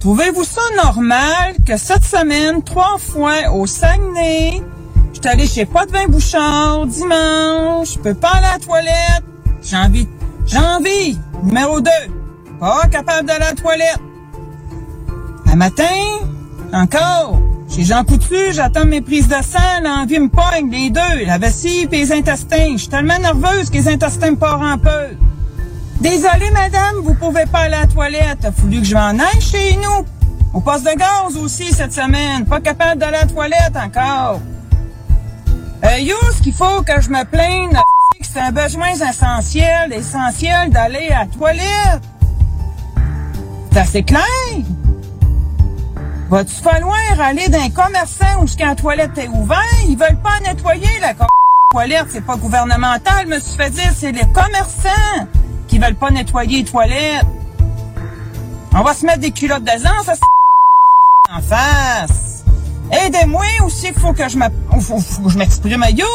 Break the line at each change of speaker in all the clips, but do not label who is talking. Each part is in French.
Trouvez-vous ça normal que cette semaine, trois fois au Saguenay, je suis allé chez Pas de vin Bouchard dimanche, je peux pas aller à la toilette, j'ai envie, j'ai envie, numéro 2, pas capable d'aller à la toilette. Un matin, encore, chez Jean Coutu, j'attends mes prises de sang, l'envie me pogne, les deux, la vessie et les intestins. Je suis tellement nerveuse que les intestins me partent un peu. Désolée, madame, vous pouvez pas aller à la toilette. A fallu que je m'en aille chez nous. Au poste de gaz aussi cette semaine. Pas capable d'aller à la toilette encore. Euh, ce qu'il faut que je me plaigne, c'est un besoin essentiel, essentiel d'aller à la toilette. C'est assez clair? Va-tu falloir aller d'un commerçant où la toilette est ouverte? Ils veulent pas nettoyer la toilette. C'est pas gouvernemental, me suis fait dire, c'est les commerçants qui veulent pas nettoyer les toilettes. On va se mettre des culottes d'azan, ça en face. Aidez-moi aussi, il faut que je m'exprime. Yo!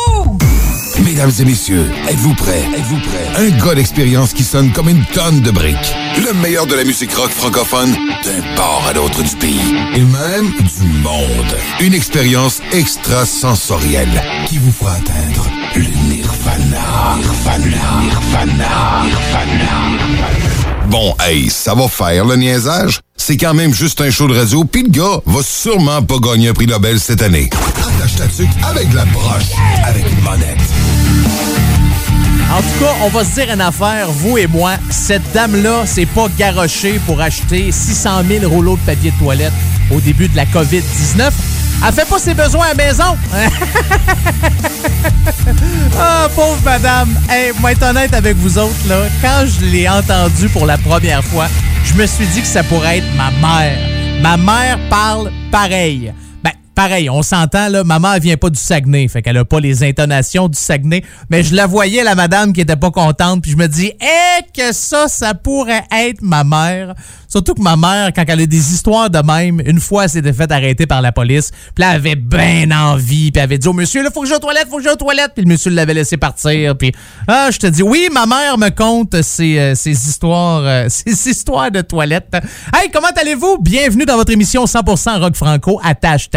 Mesdames et messieurs, êtes-vous prêts? Êtes-vous prêts? Un gars d'expérience qui sonne comme une tonne de briques. Le meilleur de la musique rock francophone d'un port à l'autre du pays. Et même du monde. Une expérience extrasensorielle qui vous fera atteindre le Bon, hey, ça va faire le niaisage? C'est quand même juste un show de radio, pis le gars va sûrement pas gagner un prix Nobel cette année. Attache ta avec la broche, avec une monette.
En tout cas, on va se dire une affaire, vous et moi, cette dame-là, c'est pas garoché pour acheter 600 000 rouleaux de papier de toilette au début de la COVID-19. Elle fait pas ses besoins à maison. ah, pauvre madame. Hey, moi, être honnête avec vous autres, là, quand je l'ai entendu pour la première fois, je me suis dit que ça pourrait être ma mère. Ma mère parle pareil pareil, on s'entend, là, maman, elle vient pas du Saguenay, fait qu'elle a pas les intonations du Saguenay, mais je la voyais, la madame, qui était pas contente, puis je me dis, eh, que ça, ça pourrait être ma mère. Surtout que ma mère, quand elle a des histoires de même, une fois, elle s'était faite arrêter par la police. Puis elle avait bien envie. Puis elle avait dit au monsieur, là, faut que j'aille aux toilettes, faut que j'aille aux toilettes. Puis le monsieur l'avait laissé partir. Puis, ah, je te dis, oui, ma mère me conte ces, euh, histoires, euh, histoires de toilettes. Hey, comment allez-vous? Bienvenue dans votre émission 100% rock franco, attache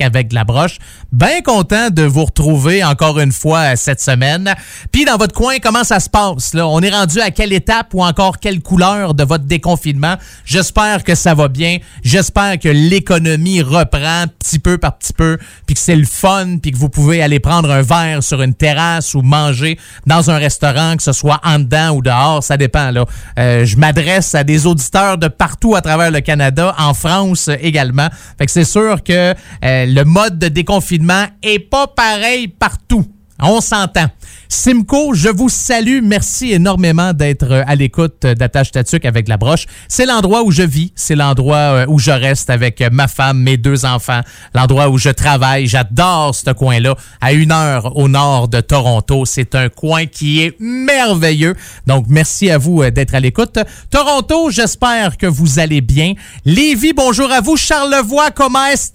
Avec la broche. Bien content de vous retrouver encore une fois euh, cette semaine. Puis dans votre coin, comment ça se passe? Là? On est rendu à quelle étape ou encore quelle couleur de votre déconfinement? J'espère que ça va bien. J'espère que l'économie reprend petit peu par petit peu, puis que c'est le fun, puis que vous pouvez aller prendre un verre sur une terrasse ou manger dans un restaurant, que ce soit en dedans ou dehors, ça dépend. Là. Euh, je m'adresse à des auditeurs de partout à travers le Canada, en France également. Fait que c'est sûr que euh, le mode de déconfinement est pas pareil partout. On s'entend. Simco, je vous salue. Merci énormément d'être euh, à l'écoute d'Attache Tatuc avec la broche. C'est l'endroit où je vis, c'est l'endroit euh, où je reste avec euh, ma femme, mes deux enfants, l'endroit où je travaille. J'adore ce coin-là, à une heure au nord de Toronto. C'est un coin qui est merveilleux. Donc, merci à vous d'être à l'écoute. Toronto, j'espère que vous allez bien. Lévis, bonjour à vous. Charlevoix, comment est-ce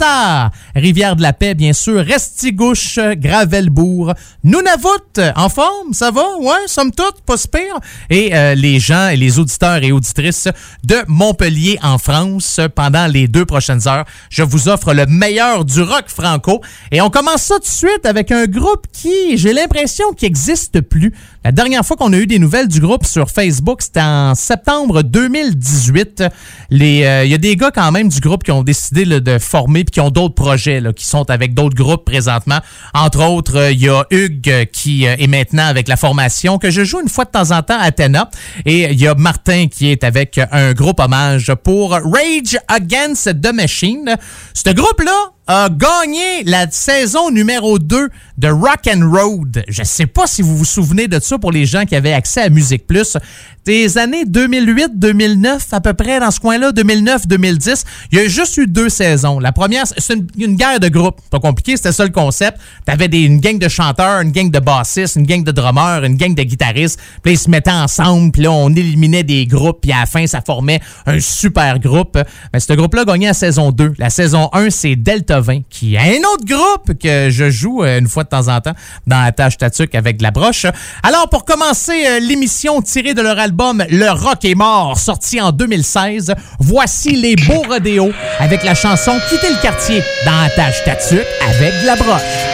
Rivière de la Paix, bien sûr. Restigouche, Gravelbourg, Nunavut, en forme, ça va? Ouais, somme toute, pas si. Et euh, les gens et les auditeurs et auditrices de Montpellier en France, pendant les deux prochaines heures, je vous offre le meilleur du rock franco. Et on commence ça tout de suite avec un groupe qui, j'ai l'impression, qui n'existe plus. La dernière fois qu'on a eu des nouvelles du groupe sur Facebook, c'était en septembre 2018. Les, euh, il y a des gars quand même du groupe qui ont décidé de former puis qui ont d'autres projets, qui sont avec d'autres groupes présentement. Entre autres, euh, il y a Hugues qui est maintenant avec la formation que je joue une fois de temps en temps à Athéna. Et il y a Martin qui est avec un groupe hommage pour Rage Against the Machine. Ce groupe-là a gagné la saison numéro 2 de Rock and Road. Je sais pas si vous vous souvenez de ça pour les gens qui avaient accès à Musique Plus. Des années 2008-2009, à peu près dans ce coin-là, 2009-2010, il y a juste eu deux saisons. La première, c'est une, guerre de groupe. Pas compliqué, c'était ça le concept. T'avais des, une gang de chanteurs, une gang de bassistes, une gang de drummers, une gang de guitaristes. Puis ils se mettaient ensemble, puis là, on éliminait des groupes, puis à la fin, ça formait un super groupe. Mais ce groupe-là a gagné la saison 2. La saison 1, c'est Delta
Tovin, qui est un autre groupe que je joue euh, une fois de temps en temps dans la tâche Tatuc avec de la broche. Alors, pour commencer euh, l'émission tirée de leur album Le Rock est mort, sorti en 2016, voici les beaux rodéos avec la chanson Quitter le quartier dans la tâche Tatuc avec de la broche.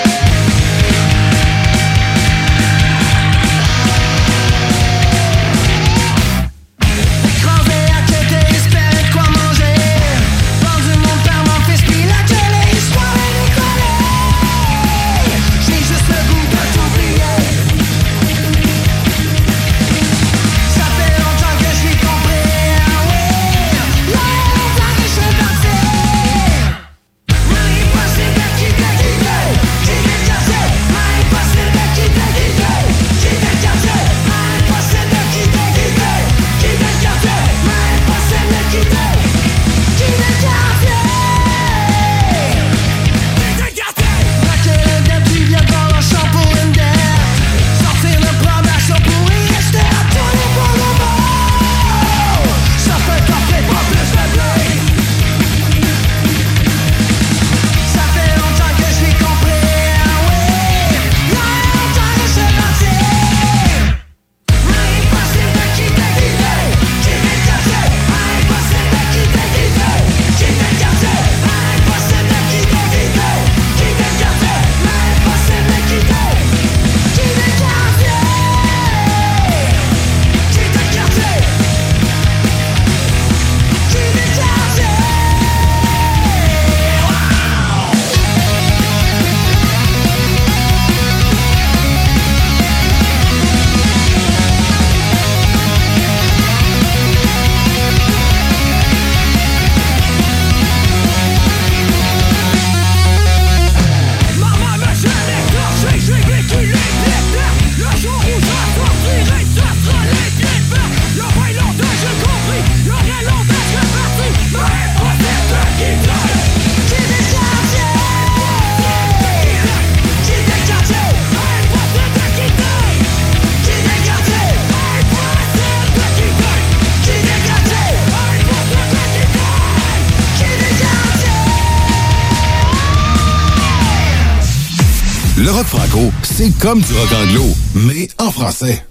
Comme du rock anglo, mais en français.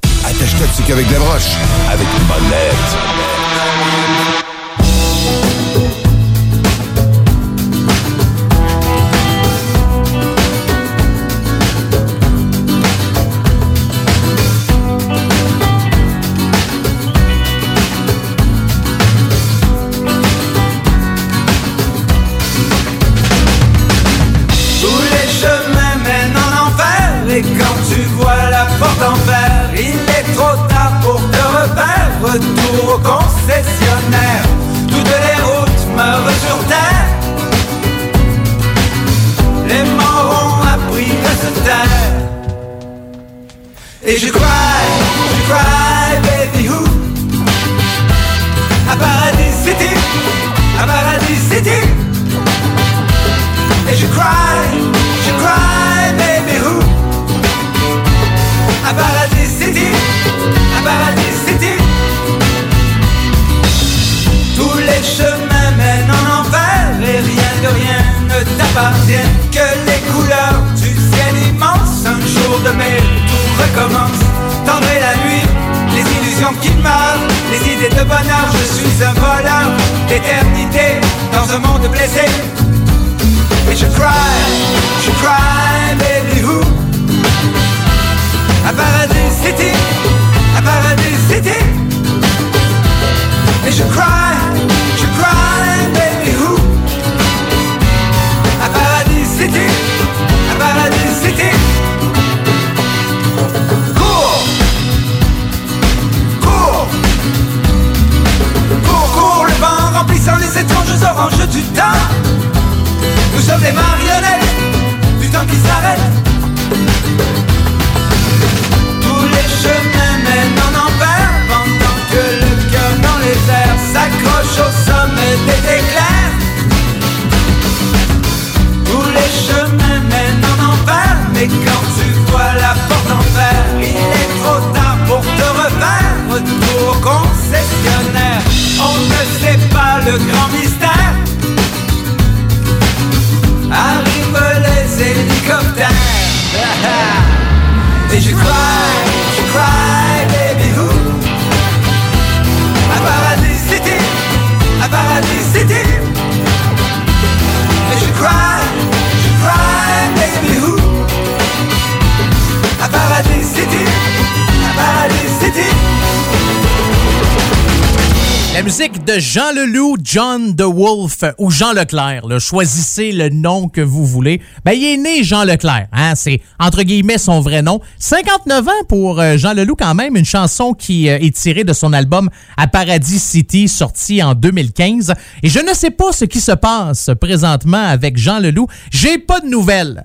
De Jean Leloup, John the Wolf ou Jean Leclerc. Choisissez le nom que vous voulez. Ben, il est né Jean Leclerc. Hein? C'est entre guillemets son vrai nom. 59 ans pour euh, Jean Leloup quand même. Une chanson qui euh, est tirée de son album À Paradis City, sorti en 2015. Et je ne sais pas ce qui se passe présentement avec Jean Leloup. J'ai pas de nouvelles.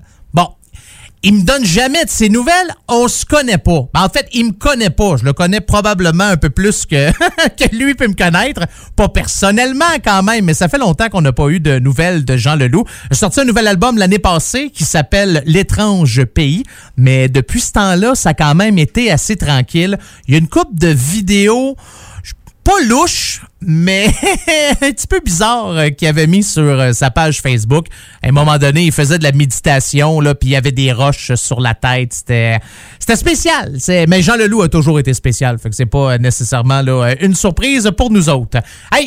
Il me donne jamais de ses nouvelles, on se connaît pas. Ben, en fait, il me connaît pas. Je le connais probablement un peu plus que, que lui peut me connaître. Pas personnellement quand même, mais ça fait longtemps qu'on n'a pas eu de nouvelles de Jean Leloup. J'ai sorti un nouvel album l'année passée qui s'appelle L'étrange pays, mais depuis ce temps-là, ça a quand même été assez tranquille. Il y a une coupe de vidéos pas louche, mais un petit peu bizarre euh, qu'il avait mis sur euh, sa page Facebook. À un moment donné, il faisait de la méditation, là, puis il y avait des roches sur la tête. C'était, c'était spécial. Mais Jean Leloup a toujours été spécial, c'est pas nécessairement là, une surprise pour nous autres.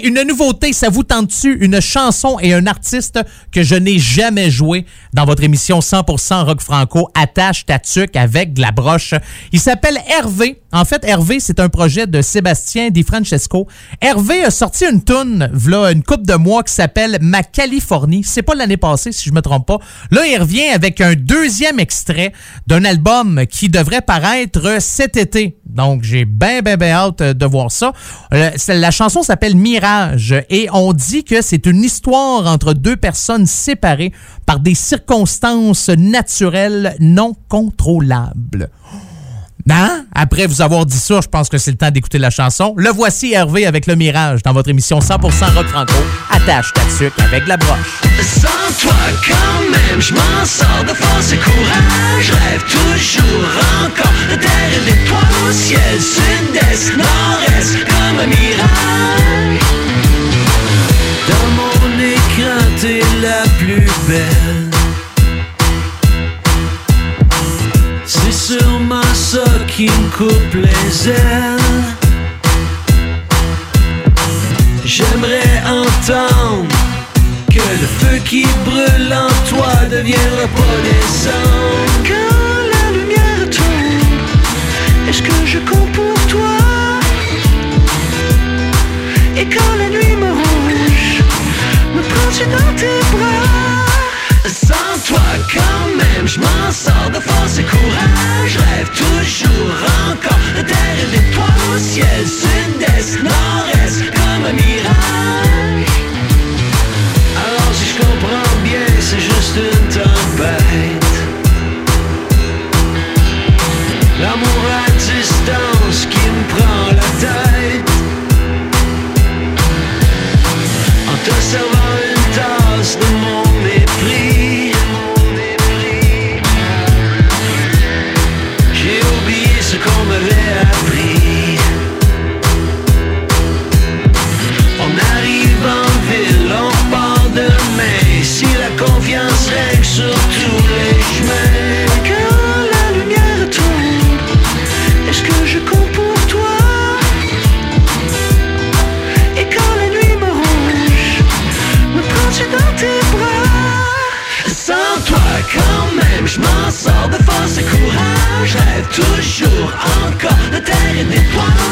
Une nouveauté, ça vous tente-tu? Une chanson et un artiste que je n'ai jamais joué dans votre émission 100% rock franco, Attache ta avec de la broche. Il s'appelle Hervé. En fait, Hervé, c'est un projet de Sébastien Di Francesco. Hervé a sorti une toune, voilà, une coupe de mois qui s'appelle Ma Californie. C'est pas l'année passée, si je me trompe pas. Là, il revient avec un deuxième extrait d'un album qui devrait paraître cet été. Donc, j'ai bien, bien, bien hâte de voir ça. Euh, la chanson s'appelle Mirage et on dit que c'est une histoire entre deux personnes séparées par des circonstances naturelles non contrôlables. Hein? Après vous avoir dit ça, je pense que c'est le temps d'écouter la chanson. Le voici Hervé avec le Mirage dans votre émission 100% rock franco. Attache ta sucre avec la broche.
Sans toi quand même, je m'en sors de force et courage. Rêve toujours encore de terre et d'étoiles au ciel, sud-est, nord-est, comme un mirage. Dans mon écran, t'es la plus belle. C'est sûrement ça qui me coupe les ailes. J'aimerais entendre que le feu qui brûle en toi deviendra descendre. Quand la lumière tombe, est-ce que je compte pour toi? Et quand la nuit me rouge, me prends-tu dans tes bras? Sans toi quand même, je m'en sors de force et courage. Rêve toujours encore de terre et d'étoiles au ciel, sud-est, nord-est, comme un mirage. Alors si je comprends bien, c'est juste une tempête. L'amour à distance qui me prend la tête. En te servant une tasse de mon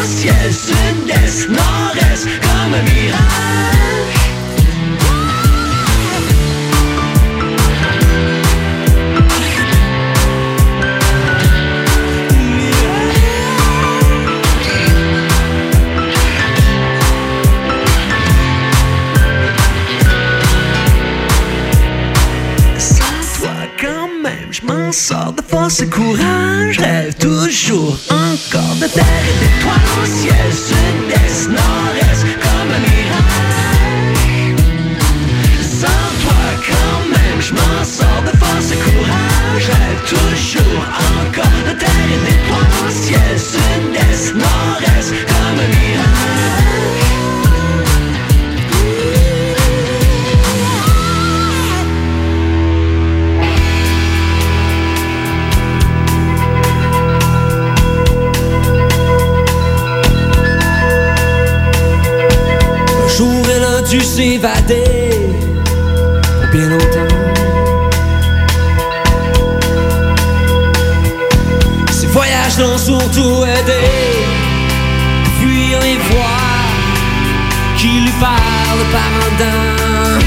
ciel, sud-est, nord-est, comme un mirage. Sors de force et courage. Rêve toujours encore de terre et d'étoiles au ciel, sud-est, nord-est, comme un mirage. Sans toi quand même, je m'en sors de force et courage. Rêve toujours encore de terre et d'étoiles au ciel, sud-est, nord-est, dû s'évader pour bien longtemps. Ces voyages l'ont surtout aidé à fuir les voix
qui lui parlent par un.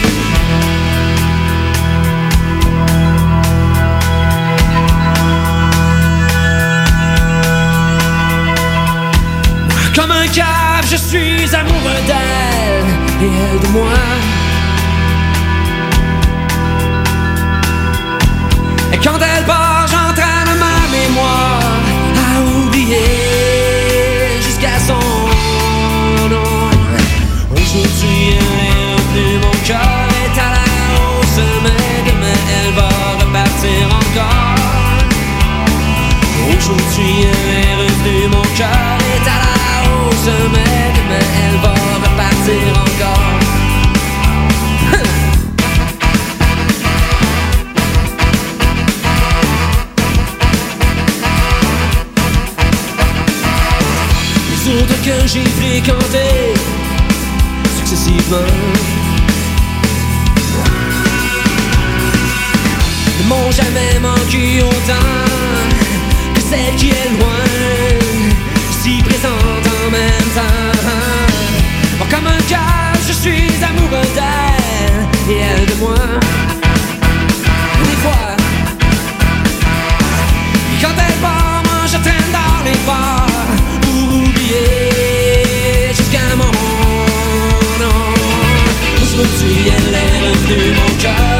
Comme un cas je suis amoureux d'elle et elle de moi. Et quand elle part, j'entraîne ma mémoire à oublier jusqu'à son nom. Aujourd'hui, elle est revenue, mon cœur est à la hausse, mais demain elle va repartir encore. Aujourd'hui, elle est revenue, mon cœur est à la hausse, mais mais elle va repartir encore. Les autres que j'ai fréquentés successivement. Ne m'ont jamais manqué autant.
God.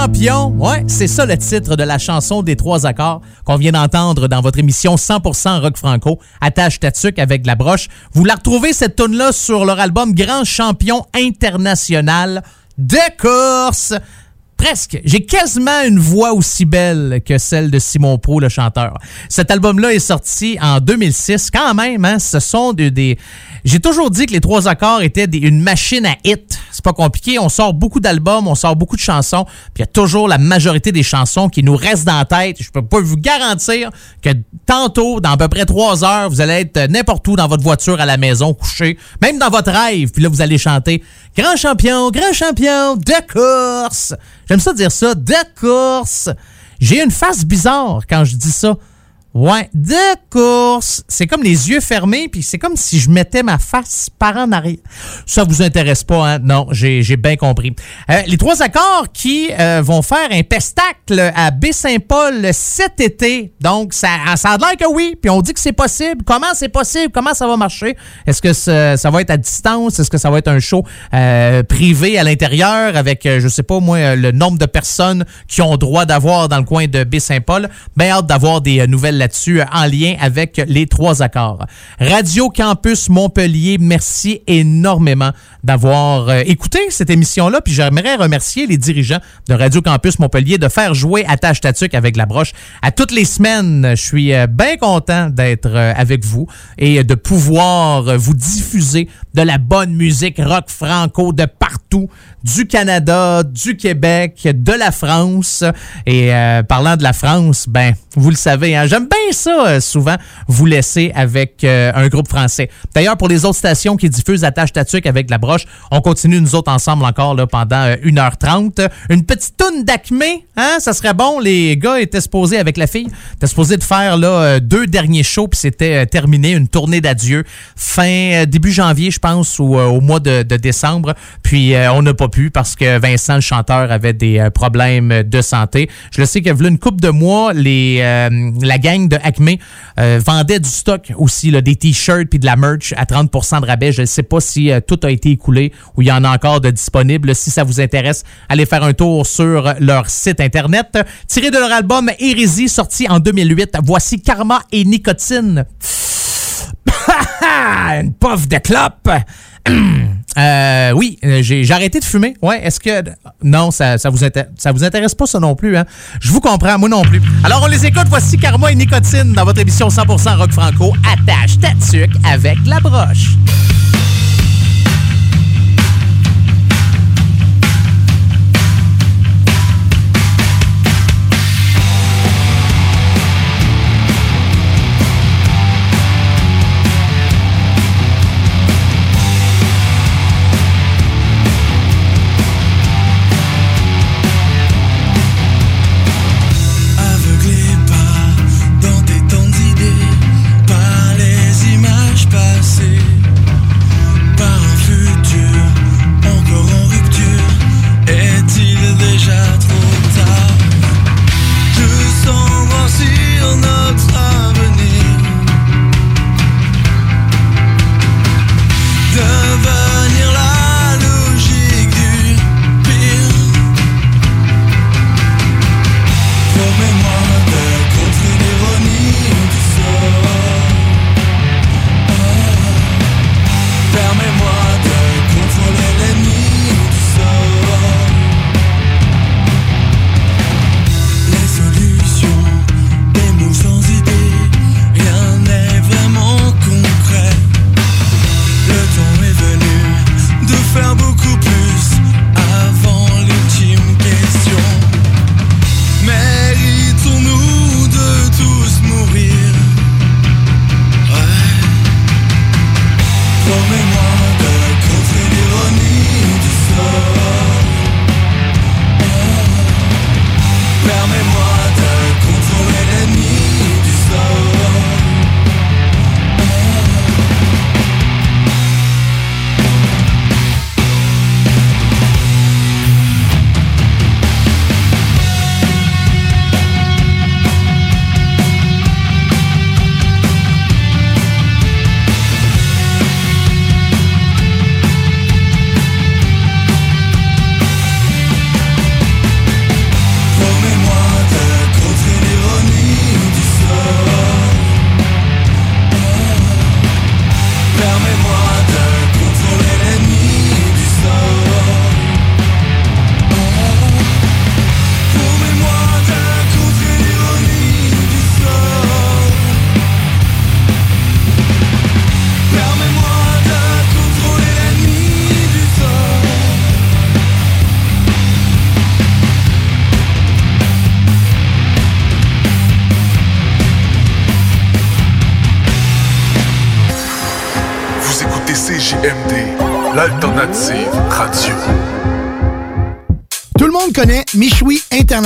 Champion, ouais, c'est ça le titre de la chanson des trois accords qu'on vient d'entendre dans votre émission 100% rock franco, attache tatuc avec la broche. Vous la retrouvez cette tune là sur leur album Grand champion international de course. Presque. J'ai quasiment une voix aussi belle que celle de Simon Pro, le chanteur. Cet album-là est sorti en 2006. Quand même, hein, ce sont des... J'ai toujours dit que les trois accords étaient une machine à hit. C'est pas compliqué. On sort beaucoup d'albums, on sort beaucoup de chansons, puis il y a toujours la majorité des chansons qui nous restent dans la tête. Je peux pas vous garantir que tantôt, dans à peu près trois heures, vous allez être n'importe où dans votre voiture, à la maison, couché, même dans votre rêve, puis là, vous allez chanter Grand champion, grand champion de course. J'aime ça dire ça, de course. J'ai une face bizarre quand je dis ça. Ouais, de course. C'est comme les yeux fermés, puis c'est comme si je mettais ma face par en arrière. Ça vous intéresse pas, hein? Non, j'ai bien compris. Euh, les trois accords qui euh, vont faire un pestacle à Baie-Saint-Paul cet été. Donc, ça, ça a l'air que oui, puis on dit que c'est possible. Comment c'est possible? Comment ça va marcher? Est-ce que ça, va être à distance? Est-ce que ça va être un show euh, privé à l'intérieur avec, je sais pas moi, le nombre de personnes qui ont droit d'avoir dans le coin de Baie-Saint-Paul? Bien hâte d'avoir des nouvelles là-dessus en lien avec les trois accords. Radio Campus Montpellier, merci énormément d'avoir euh, écouté cette émission-là. Puis j'aimerais remercier les dirigeants de Radio Campus Montpellier de faire jouer Attache Tatuc avec la broche à toutes les semaines. Je suis euh, bien content d'être euh, avec vous et de pouvoir vous diffuser de la bonne musique rock franco de partout du Canada, du Québec, de la France. Et parlant de la France, ben, vous le savez, hein, j'aime bien ça souvent vous laisser avec un groupe français. D'ailleurs, pour les autres stations qui diffusent Attache Tatuc avec la broche, on continue, nous autres, ensemble encore là, pendant 1h30. Euh, Une petite toune d'acmé, hein? Ça serait bon. Les gars étaient supposés, avec la fille, étaient supposés de faire là, euh, deux derniers shows, puis c'était euh, terminé, une tournée d'adieu fin, début janvier, je pense, ou au mois de, décembre. Puis on n'a pas pu parce que Vincent, le chanteur, avait des problèmes de santé. Je le sais qu'il y a une couple de mois, les, la gang de Acme vendait du stock aussi, là, des t-shirts puis de la merch à 30% de rabais. Je ne sais pas si tout a été écoulé ou il y en a encore de disponibles. Si ça vous intéresse, allez faire un tour sur leur site internet. Tiré de leur album Hérésie, sorti en 2008, voici Karma et Nicotine. Une puff de clope. Euh, oui, j'ai arrêté de fumer. Ouais, est-ce que non, ça, ça vous intéresse pas ça non plus hein? Je vous comprends, moi non plus. Alors on les écoute. Voici Karma et Nicotine dans votre émission 100% rock franco. Attache ta avec la broche.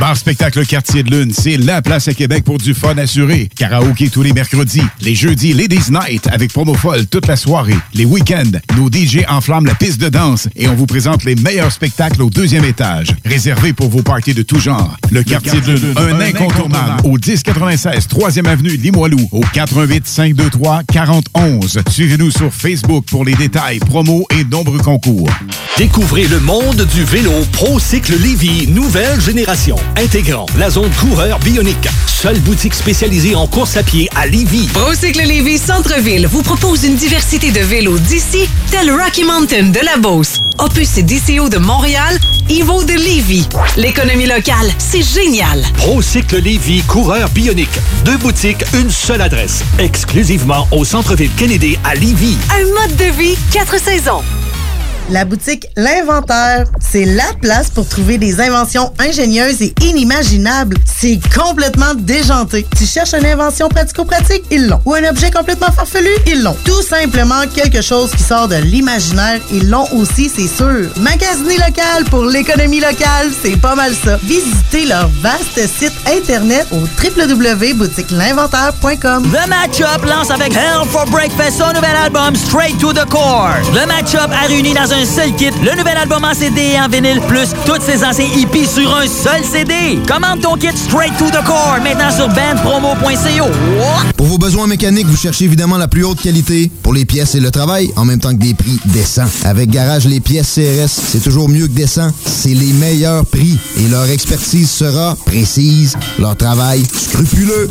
Bar Spectacle Quartier de Lune, c'est la place à Québec pour du fun assuré. Karaoke tous les mercredis. Les jeudis, Ladies Night avec promo folle toute la soirée. Les week-ends, nos DJ enflamment la piste de danse et on vous présente les meilleurs spectacles au deuxième étage. Réservé pour vos parties de tout genre. Le, Quartier, de Lune, un, incontournable. Au 1096 3e Avenue Limoilou. Au 418 523 4011. Suivez-nous sur Facebook pour les détails, promos et nombreux concours.
Découvrez le monde du vélo ProCycle Lévy, nouvelle génération intégrant la zone coureur bionique. Seule boutique spécialisée en course à pied à Lévis.
Procycle Lévis Centre-Ville vous propose une diversité de vélos d'ici, tel Rocky Mountain de la Beauce, Opus et DCO de Montréal, Evo de Lévis. L'économie locale, c'est génial.
Procycle Lévis, coureur bionique. Deux boutiques, une seule adresse. Exclusivement au Centre-Ville Kennedy à Lévis.
Un mode de vie, quatre saisons.
La boutique L'Inventaire, c'est la place pour trouver des inventions ingénieuses et inimaginables. C'est complètement déjanté. Tu cherches une invention pratico-pratique? Ils l'ont. Ou un objet complètement farfelu? Ils l'ont. Tout simplement quelque chose qui sort de l'imaginaire? Ils l'ont aussi, c'est sûr. Magasiner local pour l'économie locale, c'est pas mal ça. Visitez leur vaste site internet au www.boutiquelinventaire.com.
The Matchup lance avec Hell for Breakfast son nouvel album Straight to the Core. Le Matchup a réuni dans un seul kit le nouvel album en CD et en vinyle, plus toutes ses anciens hippies sur un seul CD. Commande ton kit Straight to the Core maintenant sur bandpromo.co.
Pour vos besoins mécaniques, vous cherchez évidemment la plus haute qualité pour les pièces et le travail, en même temps que des prix décents. Avec Garage Les Pièces CRS, c'est toujours mieux que décent. C'est les meilleurs prix et leur expertise sera précise, leur travail scrupuleux.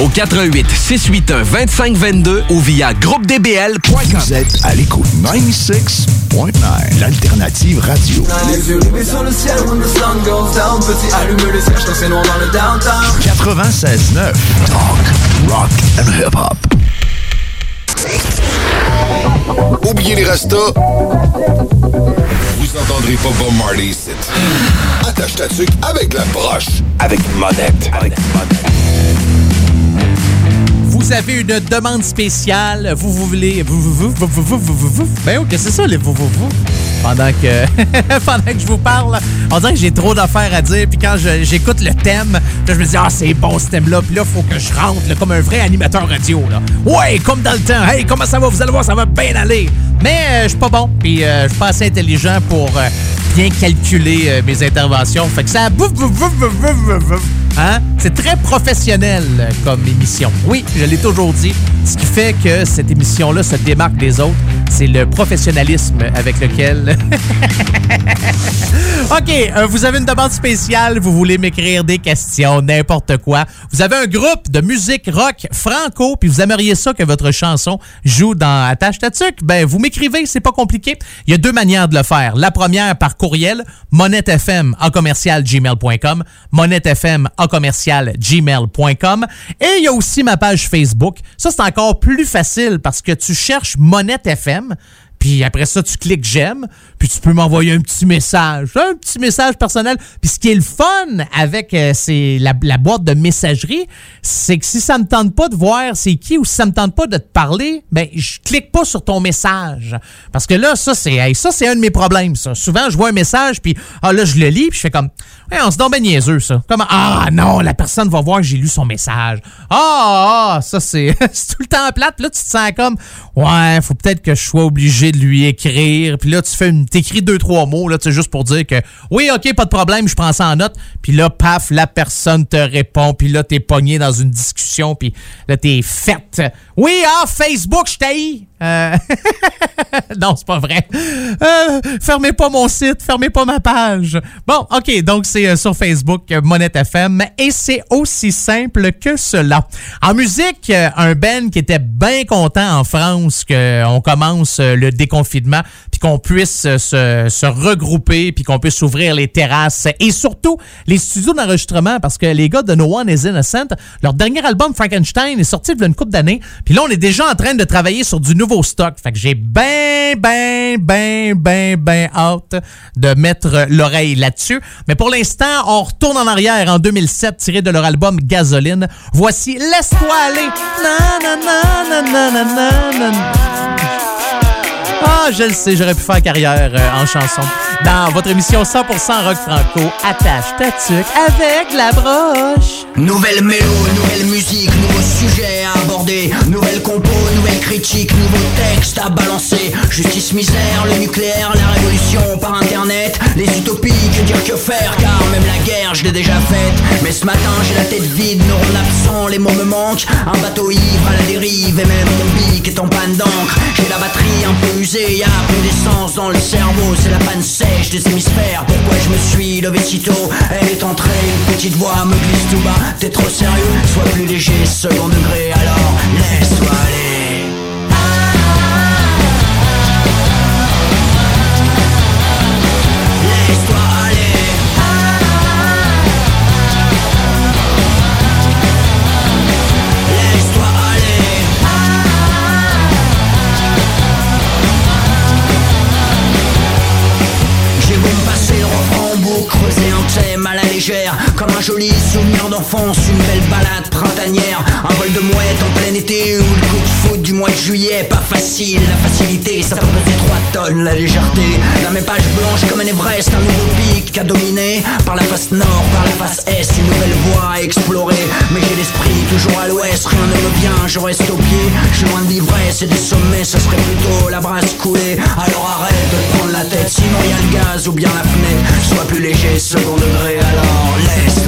au 88 681 2522 ou via groupedbl.com.
Vous êtes à l'écoute 96.9, l'alternative radio.
Les yeux rivés sur le ciel when the sun goes down Petit allume les cierges quand c'est noir dans le downtown
96.9, talk, rock and hip-hop.
Oubliez les restos. Vous entendrez pas Bob Marley ici. Attache ta tuque avec la broche. Avec monette. Avec monette
vous avez une demande spéciale, vous, vous voulez... Vous, vous, vous, Ben ok, c'est ça les vous, vous, vous. Pendant que, pendant que je vous parle, on dirait que j'ai trop d'affaires à dire. Puis quand j'écoute le thème, là, je me dis, ah, c'est bon ce thème-là. Puis là, faut que je rentre comme un vrai animateur radio. Ouais, comme dans le temps. Hey, comment ça va? Vous allez voir, ça va bien aller. Mais euh, je suis pas bon. Puis euh, je suis pas assez intelligent pour euh, bien calculer mes interventions. Fait que ça. Hein? C'est très professionnel comme émission. Oui, je l'ai toujours dit. Ce qui fait que cette émission-là se démarque des autres, c'est le professionnalisme avec lequel... OK, euh, vous avez une demande spéciale, vous voulez m'écrire des questions, n'importe quoi. Vous avez un groupe de musique rock franco, puis vous aimeriez ça que votre chanson joue dans Attache Tatuc, ben vous m'écrivez, c'est pas compliqué. Il y a deux manières de le faire. La première par courriel, monettefm en commercial gmail.com, en. Et il y a aussi ma page Facebook. Ça, c'est encore plus facile parce que tu cherches Monette FM, puis après ça, tu cliques j'aime, puis tu peux m'envoyer un petit message, un petit message personnel. Puis ce qui est le fun avec euh, c'est la, la boîte de messagerie, c'est que si ça me tente pas de voir c'est qui ou si ça me tente pas de te parler, ben je clique pas sur ton message. Parce que là, ça c'est hey, ça c'est un de mes problèmes. Ça. Souvent, je vois un message puis ah là je le lis puis je fais comme ouais, on se donne ben niaiseux ça. Comme ah non, la personne va voir que j'ai lu son message. Ah, ah ça c'est c'est tout le temps plate. Là tu te sens comme ouais, faut peut-être que je sois obligé de lui écrire. Puis là tu fais une t'écris deux trois mots là, tu sais juste pour dire que oui, OK, pas de problème, je prends ça en note. Puis là paf, la personne te répond, puis là t'es pogné dans une discussion, puis là t'es faite. Oui, ah Facebook, je t'haïs. Euh, non, c'est pas vrai. Euh, fermez pas mon site, fermez pas ma page. Bon, OK, donc c'est euh, sur Facebook, euh, Monette FM, et c'est aussi simple que cela. En musique, un Ben qui était bien content en France qu'on commence le déconfinement, puis qu'on puisse se, regrouper, puis qu'on puisse ouvrir les terrasses, et surtout les studios d'enregistrement, parce que les gars de No One is Innocent, leur dernier album Frankenstein est sorti il y a une couple d'années, puis là on est déjà en train de travailler sur du nouveau stock. Fait que j'ai ben, ben, ben, ben, ben hâte de mettre l'oreille là-dessus. Mais pour l'instant, on retourne en arrière en 2007, tiré de leur album Gasoline. Voici Laisse-toi aller. Ah, je le sais, j'aurais pu faire carrière euh, en chanson. Dans votre émission 100% rock franco, attache ta tuque avec la broche.
Nouvelle mélo, nouvelle musique, nouveaux sujets à aborder Nouvelle compo, nouvelle critique, nouveaux textes à balancer Justice, misère, le nucléaire, la révolution par internet Les utopies, que dire que faire je l'ai déjà faite. Mais ce matin, j'ai la tête vide, neurones absents, les mots me manquent. Un bateau ivre à la dérive et même mon bic est en panne d'encre. J'ai la batterie un peu usée, y'a plus d'essence dans le cerveau. C'est la panne sèche des hémisphères. Pourquoi je me suis levé si tôt? Elle est entrée, une petite voix me glisse tout bas. T'es trop sérieux, sois plus léger, second degré. Alors laisse-toi aller thème un joli souvenir d'enfance, une belle balade printanière Un vol de mouette en plein été ou le coup de foot du mois de juillet. Pas facile, la facilité, ça peut peser 3 tonnes La légèreté, la même page blanche comme un Everest Un nouveau pic à dominer. Par la face nord, par la face est, une nouvelle voie à explorer. Mais j'ai l'esprit toujours à l'ouest, rien ne me vient, je reste au pied. Je suis loin de l'ivresse et des sommets, ça serait plutôt la brasse coulée. Alors arrête de prendre la tête, sinon y a le gaz ou bien la fenêtre. Sois plus léger, second degré, alors laisse-toi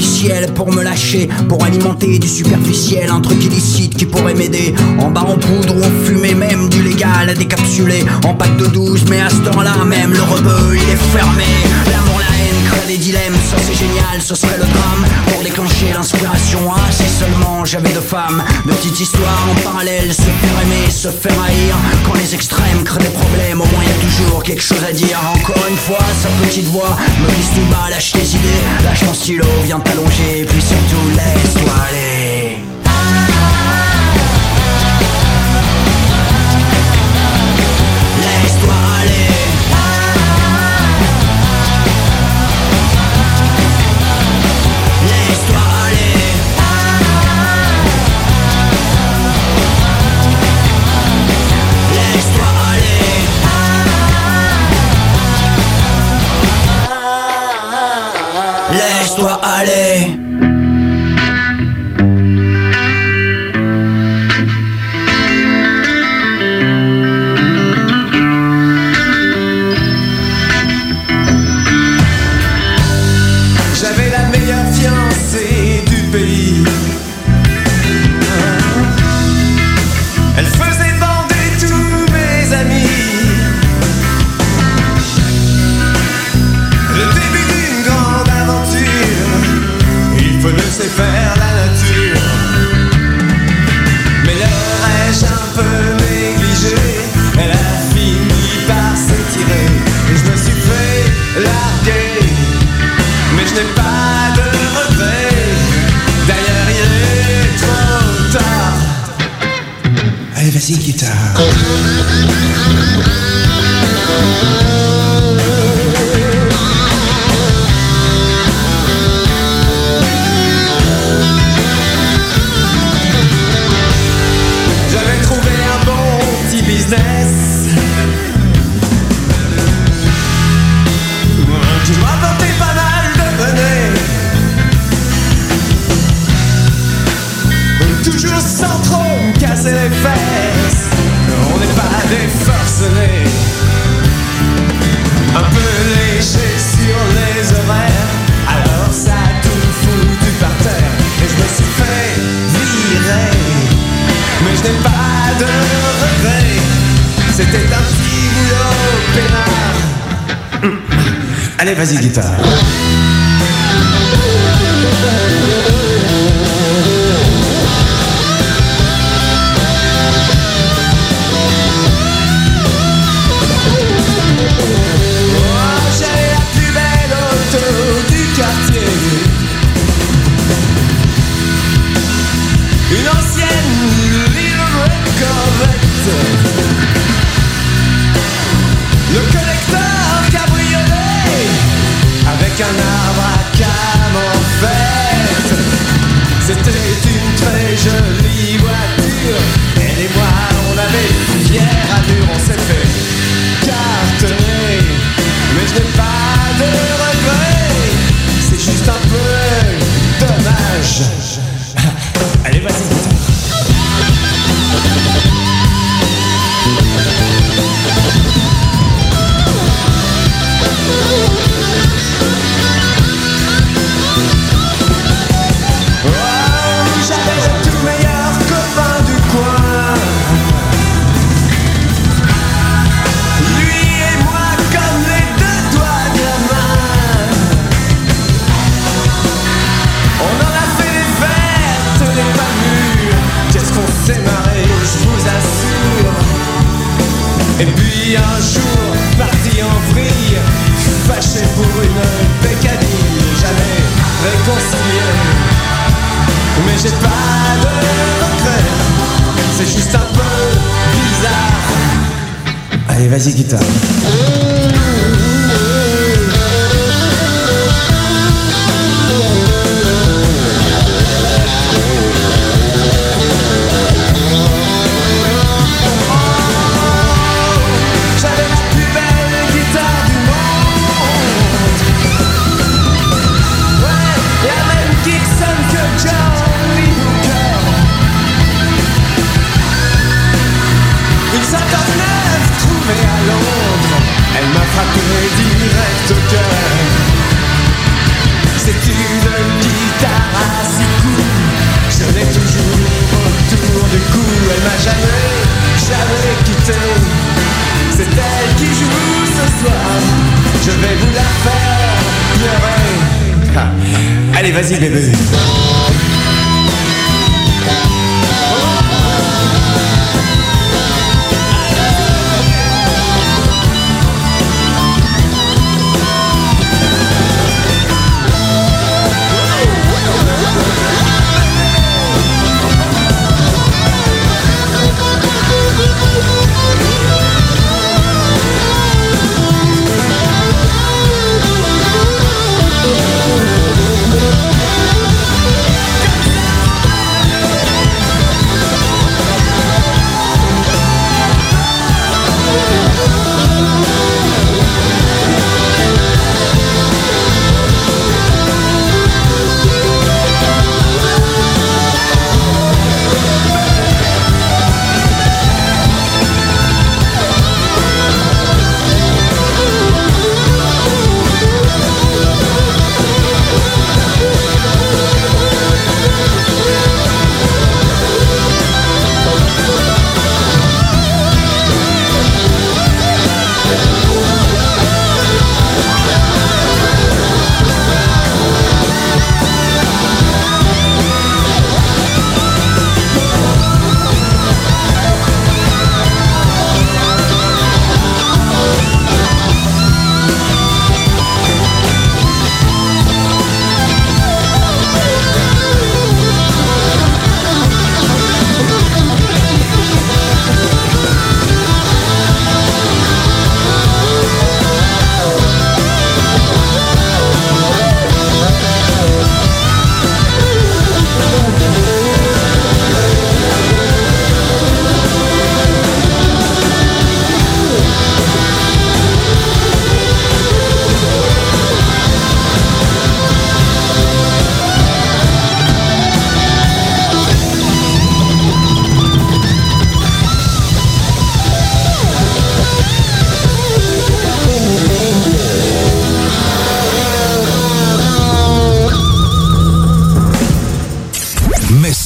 Pour me lâcher, pour alimenter du superficiel, un truc illicite qui pourrait m'aider. En barre en poudre ou en fumée, même du légal décapsulé, en pack de 12, mais à ce temps-là, même le rebeu il est fermé. Haine, crée des dilemmes, ça c'est génial, ce serait le drame. Pour déclencher l'inspiration, ah si seulement j'avais de femmes, de petites histoires en parallèle, se faire aimer, se faire haïr. Quand les extrêmes créent des problèmes, au moins y a toujours quelque chose à dire. Encore une fois, sa petite voix me glisse tout bas, lâche tes idées, lâche ton stylo, viens t'allonger, puis surtout laisse-toi aller. thank
vas-y, guitare.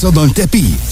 Ça
dans le tapis.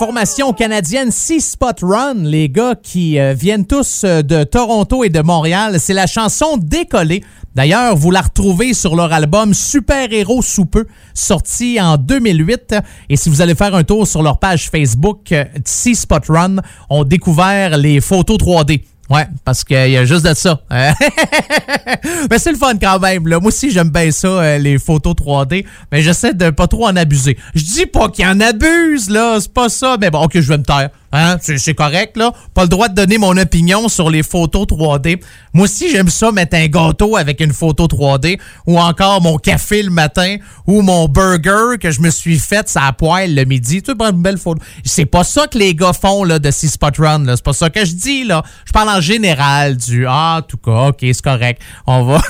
Formation canadienne Sea Spot Run, les gars qui euh, viennent tous euh, de Toronto et de Montréal, c'est la chanson Décoller. D'ailleurs, vous la retrouvez sur leur album Super Héros sous peu, sorti en 2008. Et si vous allez faire un tour sur leur page Facebook, euh, Sea Spot Run, ont découvert les photos 3D. Ouais, parce qu'il y a juste de ça. mais c'est le fun quand même. Là. Moi aussi, j'aime bien ça, euh, les photos 3D. Mais j'essaie de pas trop en abuser. Je dis pas qu'il en abuse, là. C'est pas ça. Mais bon, ok, je vais me taire. Hein? C'est correct, là. Pas le droit de donner mon opinion sur les photos 3D. Moi aussi, j'aime ça mettre un gâteau avec une photo 3D. Ou encore mon café le matin. Ou mon burger que je me suis fait ça à poêle le midi. Tu prendre une belle photo. C'est pas ça que les gars font, là, de Sea Spot Run, là. C'est pas ça que je dis, là. Je parle en général du Ah, en tout cas, ok, c'est correct. On va.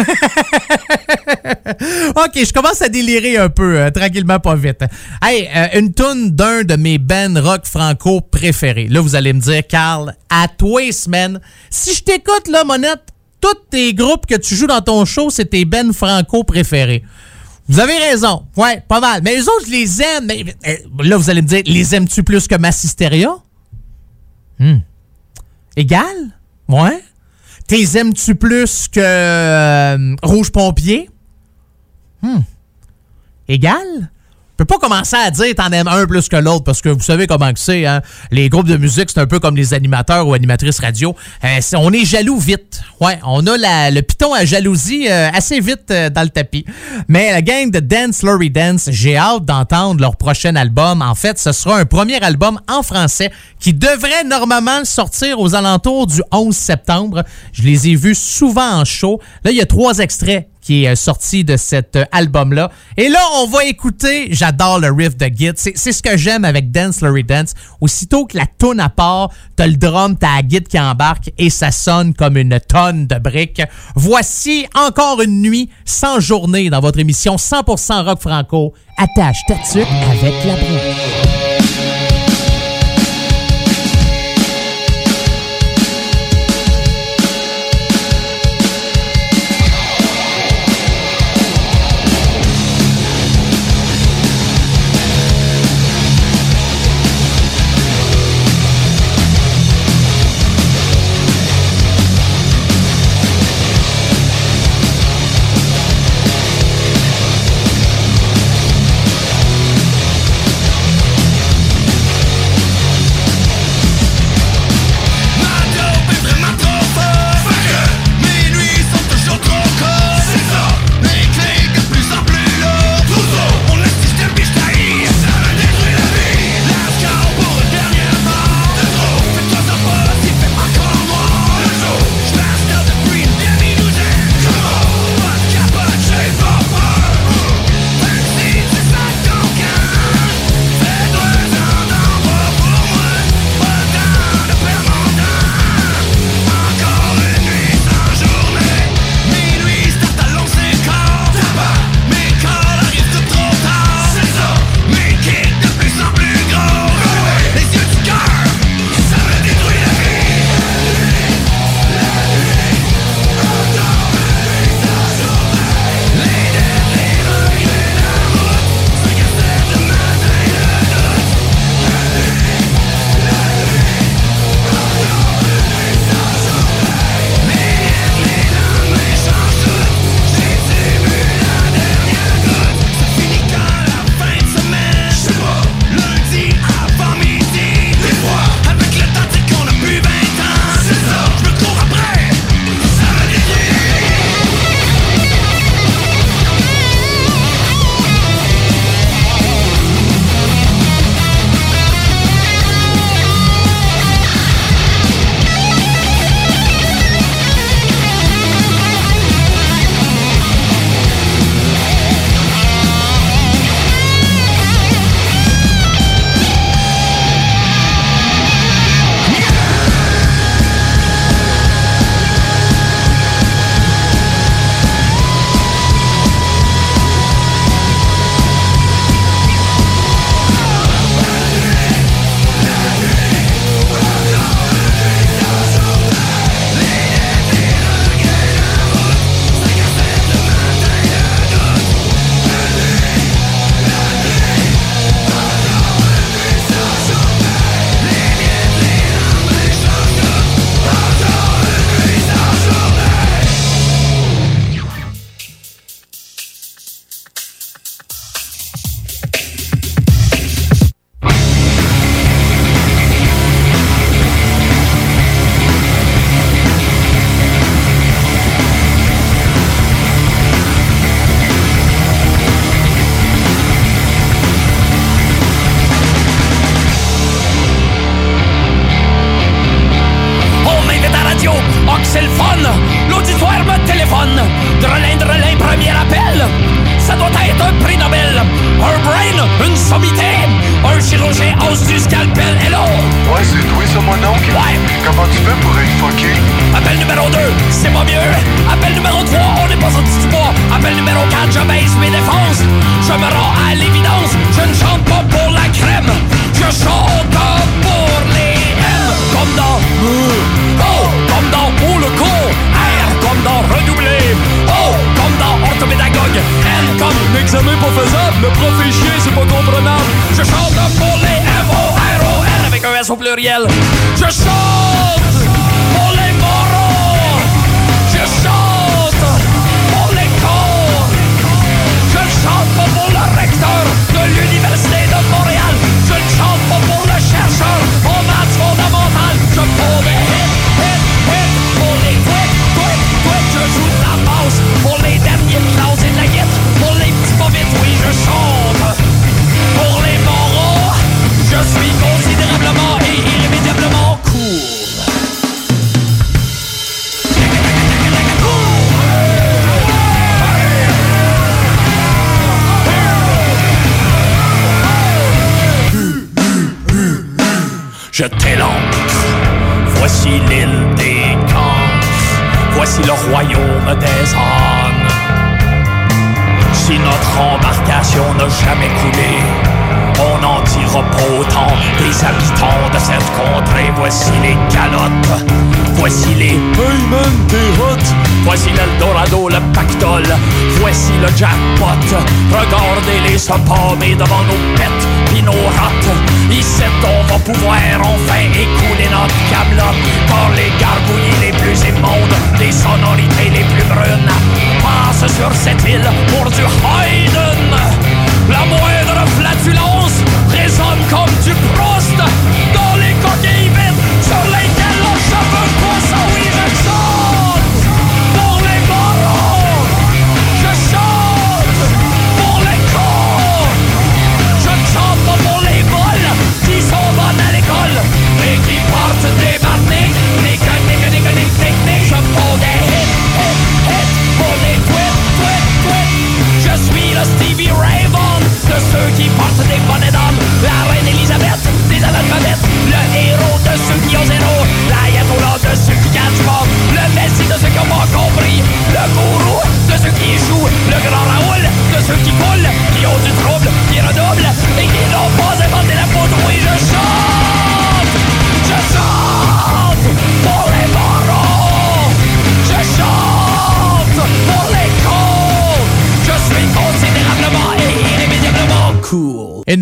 ok, je commence à délirer un peu, euh, tranquillement, pas vite. Hey, euh, une toune d'un de mes bands rock franco préférés. Là, vous allez me dire, Carl, à toi, semaine. Si je t'écoute, là, Monette, tous tes groupes que tu joues dans ton show, c'est tes bands franco préférés. Vous avez raison. Ouais, pas mal. Mais les autres, je les aime. Mais, euh, là, vous allez me dire, les aimes-tu plus que Massisteria? Hmm. Égal? Ouais. T'es aimes-tu plus que euh, Rouge Pompier? Hmm. Égal? Je peux pas commencer à dire t'en aimes un plus que l'autre parce que vous savez comment c'est. Hein? Les groupes de musique, c'est un peu comme les animateurs ou animatrices radio. Euh, on est jaloux vite. Ouais, on a le piton à jalousie euh, assez vite euh, dans le tapis. Mais la gang de Dance Lurry Dance, j'ai hâte d'entendre leur prochain album. En fait, ce sera un premier album en français qui devrait normalement sortir aux alentours du 11 septembre. Je les ai vus souvent en show. Là, il y a trois extraits qui est euh, sorti de cet euh, album-là. Et là, on va écouter, j'adore le riff de Git. C'est ce que j'aime avec Dance Larry Dance. Aussitôt que la tune à part, t'as le drum, t'as la Git qui embarque et ça sonne comme une tonne de briques. Voici encore une nuit sans journée dans votre émission 100% rock franco. Attache ta tuque avec la brique.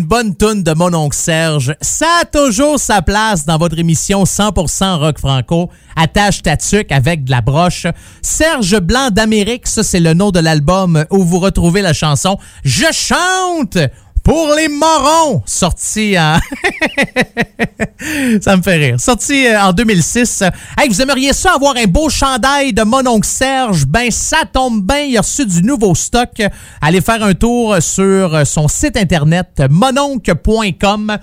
Bonne toune de mon oncle Serge, ça a toujours sa place dans votre émission 100% rock franco. Attache ta tuque avec de la broche. Serge Blanc d'Amérique, ça c'est le nom de l'album où vous retrouvez la chanson Je chante pour les morons, sorti en... ça me fait rire. Sorti euh, en 2006. Hey, vous aimeriez ça avoir un beau chandail de mon oncle Serge? Ben, ça tombe bien. Il a reçu du nouveau stock. Allez faire un tour sur son site internet mononcle.com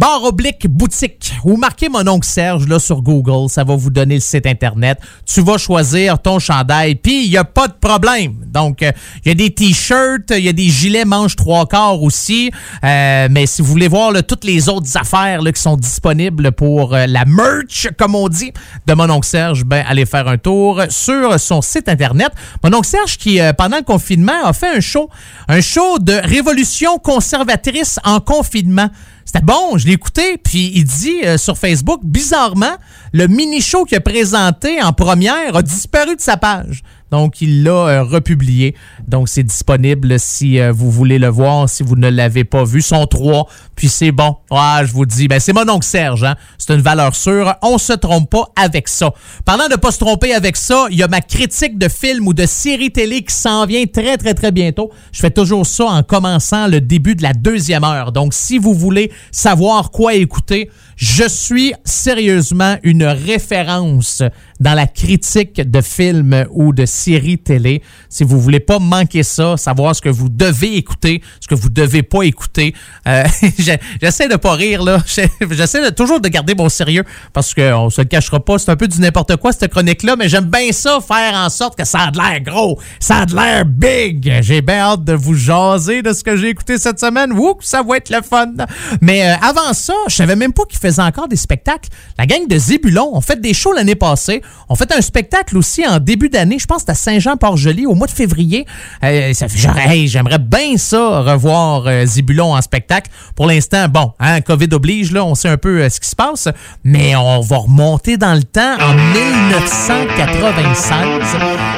barre oblique boutique ou marquez mon oncle Serge là sur Google, ça va vous donner le site internet. Tu vas choisir ton chandail, puis il y a pas de problème. Donc euh, il y a des t-shirts, il y a des gilets manches trois quarts aussi. Euh, mais si vous voulez voir toutes les autres affaires là, qui sont disponibles pour euh, la merch, comme on dit, de mon oncle Serge, ben allez faire un tour sur son site internet. Mon oncle Serge qui pendant le confinement a fait un show, un show de révolution conservatrice en confinement. C'était bon, je l'ai écouté, puis il dit euh, sur Facebook, bizarrement, le mini-show qu'il a présenté en première a disparu de sa page. Donc, il l'a euh, republié. Donc, c'est disponible si euh, vous voulez le voir, si vous ne l'avez pas vu. Son 3, puis c'est bon. Ah, je vous dis, ben, c'est mon oncle Serge, hein? C'est une valeur sûre. On se trompe pas avec ça. Parlant de pas se tromper avec ça, il y a ma critique de film ou de série télé qui s'en vient très, très, très bientôt. Je fais toujours ça en commençant le début de la deuxième heure. Donc, si vous voulez savoir quoi écouter, je suis sérieusement une référence dans la critique de films ou de séries télé. Si vous voulez pas manquer ça, savoir ce que vous devez écouter, ce que vous devez pas écouter, euh, j'essaie de pas rire là. J'essaie toujours de garder mon sérieux parce qu'on se le cachera pas, c'est un peu du n'importe quoi cette chronique-là, mais j'aime bien ça faire en sorte que ça a de l'air gros, ça a de l'air big. J'ai bien hâte de vous jaser de ce que j'ai écouté cette semaine. Ouh, ça va être le fun. Mais euh, avant ça, je savais même pas qu'ils faisaient encore des spectacles. La gang de Zébulon ont fait des shows l'année passée. On fait un spectacle aussi en début d'année, je pense à Saint-Jean-Port-Joli au mois de février. Euh, j'aimerais bien ça, revoir euh, Zibulon en spectacle. Pour l'instant, bon, hein, COVID oblige, là, on sait un peu euh, ce qui se passe, mais on va remonter dans le temps en 1996.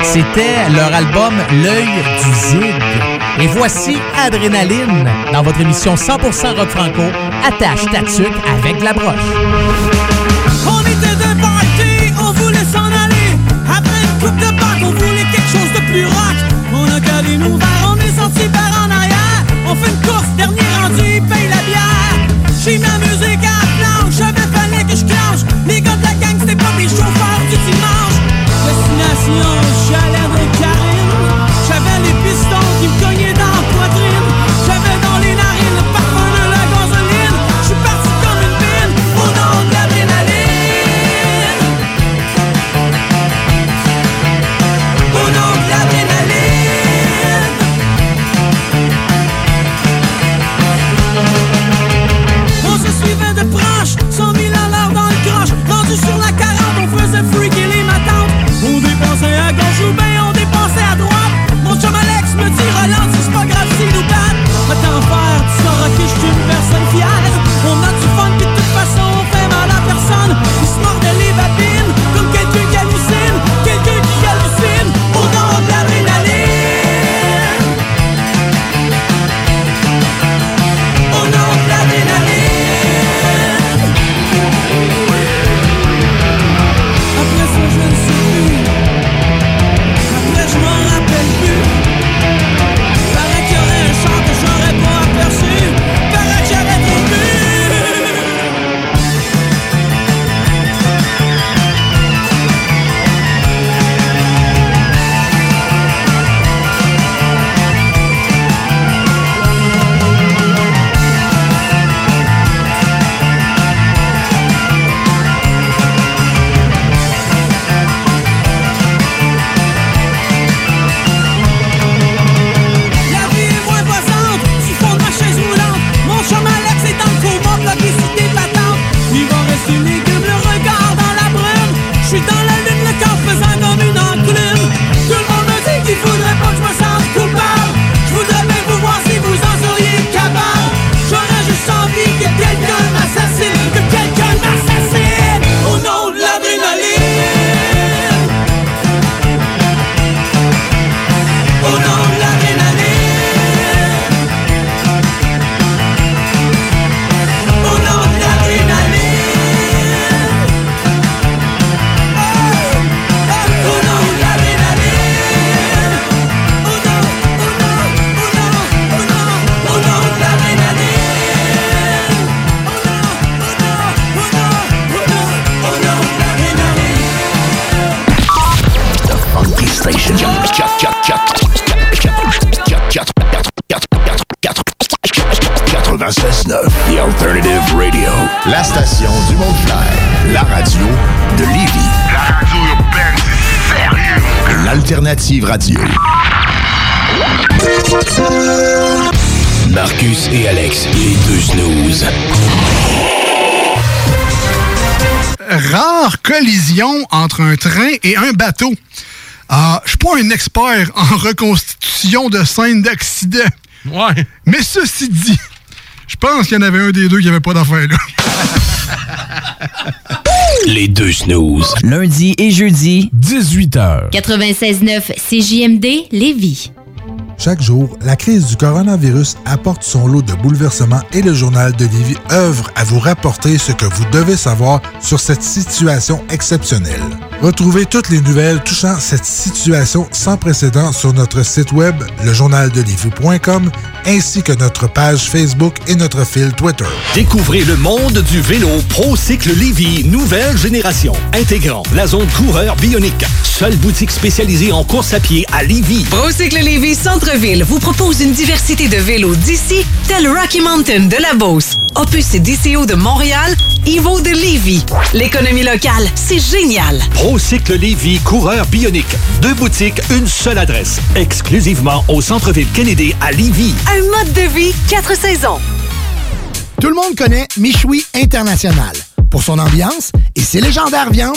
C'était leur album L'œil du Zig. Et voici Adrénaline dans votre émission 100% rock franco. Attache ta tuque avec la broche.
Coupe de bac, on voulait quelque chose de plus rock. On a calé nos verres, on est sorti par en arrière. On fait une course, dernier rendu, il paye la bière. J'ai la musique à la planche, j'avais fallait que je clenche. Les gars de la gang, c'était pas des chauffeurs du dimanche. Destination,
entre un train et un bateau. Ah, je suis pas un expert en reconstitution de scènes d'accident.
Ouais.
Mais ceci dit, je pense qu'il y en avait un des deux qui avait pas d'affaire là.
Les deux snooze.
Lundi et jeudi,
18h.
96.9 CJMD Lévis.
Chaque jour, la crise du coronavirus apporte son lot de bouleversements et le journal de Lévis œuvre à vous rapporter ce que vous devez savoir sur cette situation exceptionnelle. Retrouvez toutes les nouvelles touchant cette situation sans précédent sur notre site web, lejournaldelévis.com, ainsi que notre page Facebook et notre fil Twitter.
Découvrez le monde du vélo ProCycle Lévy, nouvelle génération, intégrant la zone coureur bionique. Seule boutique spécialisée en course à pied à Lévy.
Procycle Lévis Centre-Ville vous propose une diversité de vélos d'ici, tel Rocky Mountain de la Beauce, Opus et DCO de Montréal, Evo de Lévis. L'économie locale, c'est génial.
ProCycle Lévy, coureur bionique. Deux boutiques, une seule adresse. Exclusivement au centre-ville Kennedy à Lévy.
Un mode de vie, quatre saisons.
Tout le monde connaît Michoui International. Pour son ambiance et ses légendaires viandes,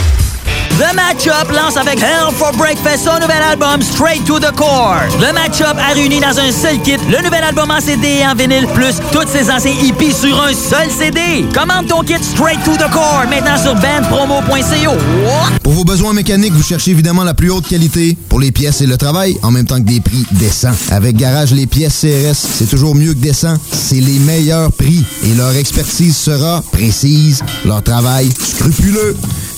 The Matchup lance avec Hell for Breakfast son nouvel album Straight to the Core. Le Matchup a réuni dans un seul kit le nouvel album en CD et en vinyle, plus toutes ses anciens hippies sur un seul CD. Commande ton kit Straight to the Core maintenant sur bandpromo.co.
Pour vos besoins mécaniques, vous cherchez évidemment la plus haute qualité pour les pièces et le travail, en même temps que des prix décents. Avec Garage, les pièces CRS, c'est toujours mieux que décent. C'est les meilleurs prix et leur expertise sera précise, leur travail scrupuleux.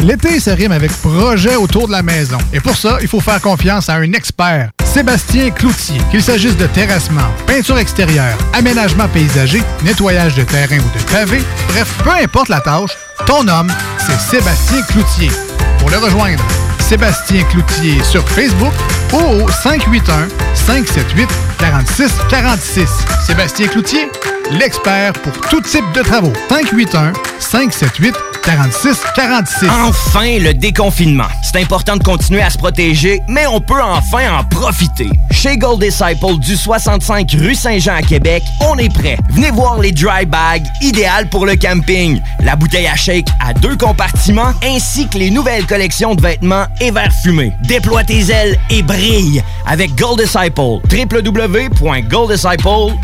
681 4476.
L'été se rime avec projet autour de la maison. Et pour ça, il faut faire confiance à un expert, Sébastien Cloutier. Qu'il s'agisse de terrassement, peinture extérieure, aménagement paysager, nettoyage de terrain ou de pavé, bref, peu importe la tâche, ton homme, c'est Sébastien Cloutier. Pour le rejoindre, Sébastien Cloutier sur Facebook ou au 581 578 46 46. Sébastien Cloutier, l'expert pour tout type de travaux. 581 578 46 46.
Enfin, le déconfinement. C'est important de continuer à se protéger, mais on peut enfin en profiter. Chez Gold Disciple du 65 rue Saint-Jean à Québec, on est prêt. Venez voir les dry bags, idéales pour le camping. La bouteille à shake à deux compartiments, ainsi que les nouvelles collections de vêtements et verres fumés. Déploie tes ailes et brille avec Gold Disciple. www.golddisciple.com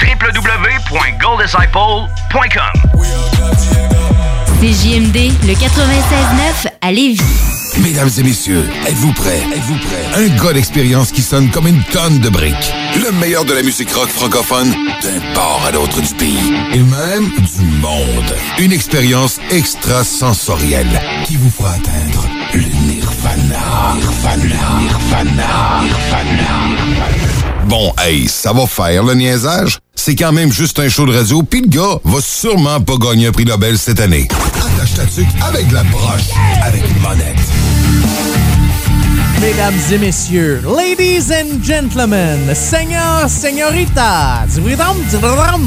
www.golddisciple.com
CJMD, le 96.9 à Lévis.
Mesdames et messieurs, êtes-vous prêts? Êtes-vous prêts? Un gars d'expérience qui sonne comme une tonne de briques. Le meilleur de la musique rock francophone d'un port à l'autre du pays. Et même du monde. Une expérience extrasensorielle qui vous fera atteindre le nirvana. Nirvana. Nirvana. Nirvana. Bon, hey, ça va faire le niaisage. C'est quand même juste un show de radio, pis le gars va sûrement pas gagner un prix Nobel cette année. Attache ta tuque avec la broche, avec une monette.
Mesdames et messieurs, ladies and gentlemen, seigneurs, señoritas, zibridam, zibridam.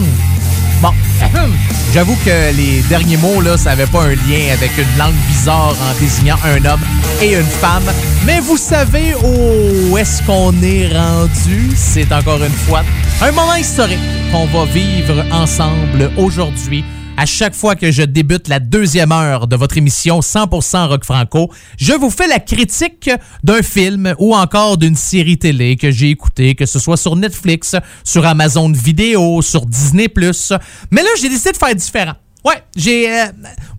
Bon, j'avoue que les derniers mots, là, ça n'avait pas un lien avec une langue bizarre en désignant un homme et une femme. Mais vous savez où est-ce qu'on est rendu? C'est encore une fois un moment historique qu'on va vivre ensemble aujourd'hui. À chaque fois que je débute la deuxième heure de votre émission 100% Rock Franco, je vous fais la critique d'un film ou encore d'une série télé que j'ai écouté, que ce soit sur Netflix, sur Amazon Vidéo, sur Disney+. Mais là, j'ai décidé de faire différent. Ouais, j'ai. euh,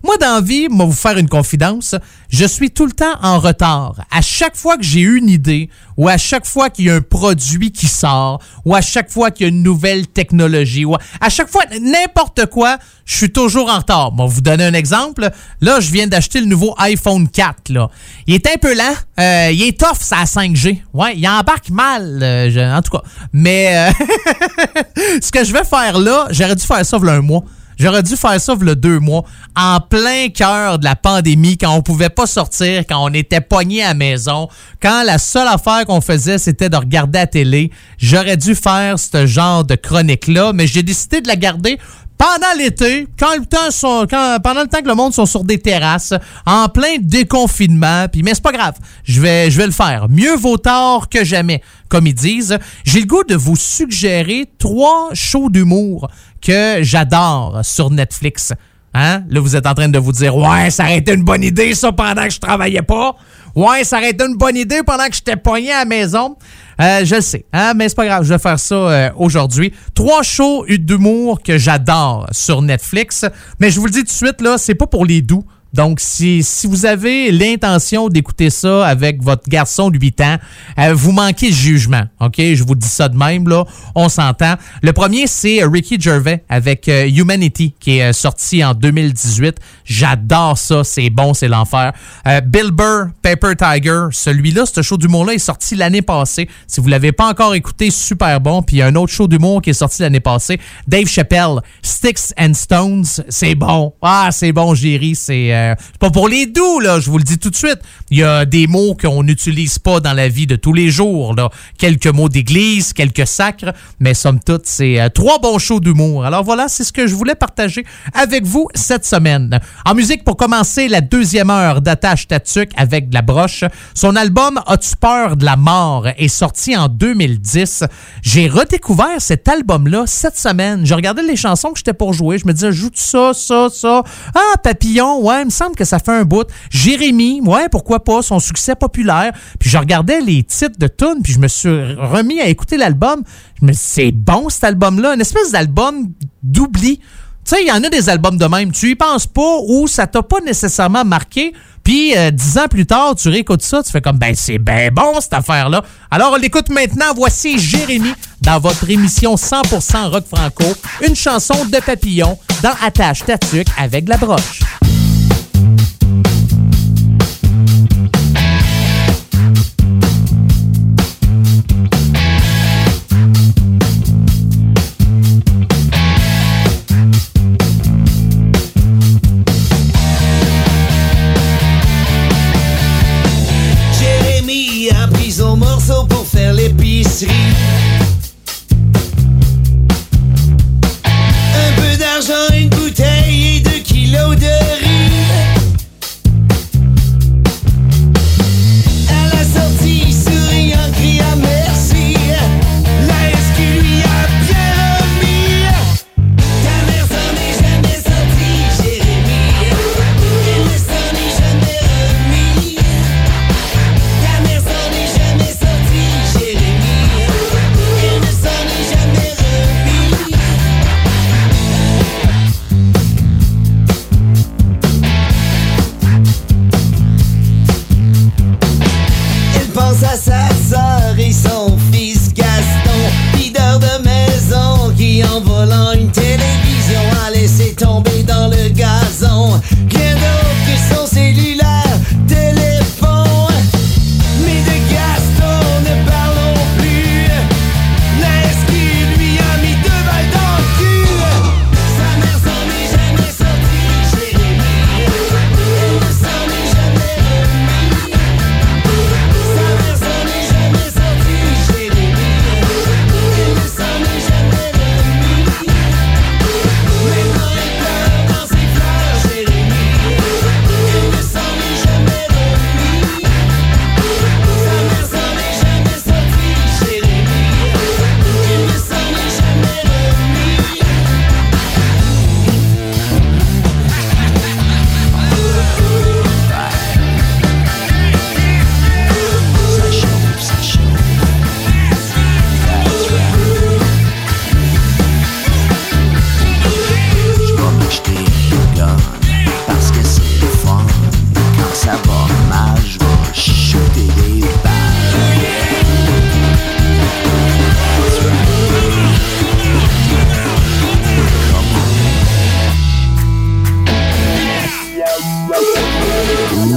moi, la vie, moi, vous faire une confidence, je suis tout le temps en retard. À chaque fois que j'ai une idée, ou à chaque fois qu'il y a un produit qui sort, ou à chaque fois qu'il y a une nouvelle technologie, ou à chaque fois, n'importe quoi, je suis toujours en retard. Bon, vous donner un exemple. Là, je viens d'acheter le nouveau iPhone 4. Là. Il est un peu lent. Euh, il est tough, ça à 5G. Ouais, il embarque mal, euh, je- en tout cas. Mais ce que je vais faire là, j'aurais dû faire ça il un mois. J'aurais dû faire ça le deux mois, en plein cœur de la pandémie, quand on pouvait pas sortir, quand on était pogné à la maison, quand la seule affaire qu'on faisait, c'était de regarder la télé. J'aurais dû faire ce genre de chronique-là, mais j'ai décidé de la garder pendant l'été, quand le temps sont, quand, pendant le temps que le monde sont sur des terrasses, en plein déconfinement, puis mais c'est pas grave, je vais, je vais le faire. Mieux vaut tard que jamais, comme ils disent. J'ai le goût de vous suggérer trois shows d'humour que j'adore sur Netflix. Hein? Là, vous êtes en train de vous dire Ouais, ça aurait été une bonne idée, ça, pendant que je travaillais pas. Ouais, ça aurait été une bonne idée pendant que j'étais pogné à la maison. Euh, je le sais, hein, mais c'est pas grave, je vais faire ça euh, aujourd'hui. Trois shows d'humour que j'adore sur Netflix. Mais je vous le dis tout de suite, là, c'est pas pour les doux. Donc, si, si vous avez l'intention d'écouter ça avec votre garçon de 8 ans, euh, vous manquez de jugement. OK? Je vous dis ça de même, là. On s'entend. Le premier, c'est Ricky Gervais avec euh, Humanity, qui est euh, sorti en 2018. J'adore ça. C'est bon, c'est l'enfer. Euh, Bill Burr, Paper Tiger. Celui-là, ce show d'humour-là est sorti l'année passée. Si vous l'avez pas encore écouté, super bon. Puis il y a un autre show d'humour qui est sorti l'année passée. Dave Chappelle, Sticks and Stones. C'est bon. Ah, c'est bon, ri. C'est c'est pas pour les doux, là, je vous le dis tout de suite. Il y a des mots qu'on n'utilise pas dans la vie de tous les jours. Là. Quelques mots d'église, quelques sacres, mais somme toute, c'est euh, trois bons shows d'humour. Alors voilà, c'est ce que je voulais partager avec vous cette semaine. En musique, pour commencer la deuxième heure d'Attache Tatuc avec de la broche, son album As-tu peur de la mort est sorti en 2010. J'ai redécouvert cet album-là cette semaine. Je regardais les chansons que j'étais pour jouer. Je me disais, joue ça, ça, ça. Ah, Papillon, ouais, il me semble que ça fait un bout. Jérémy, ouais, pourquoi pas, son succès populaire. Puis je regardais les titres de tunes, puis je me suis remis à écouter l'album. Je me c'est bon cet album-là, une espèce d'album d'oubli. Tu sais, il y en a des albums de même. Tu y penses pas ou ça t'a pas nécessairement marqué. Puis, euh, dix ans plus tard, tu réécoutes ça, tu fais comme, ben, c'est ben bon, cette affaire-là. Alors, on l'écoute maintenant. Voici Jérémy dans votre émission 100% rock franco. Une chanson de papillon dans Attache Tatuc avec la broche.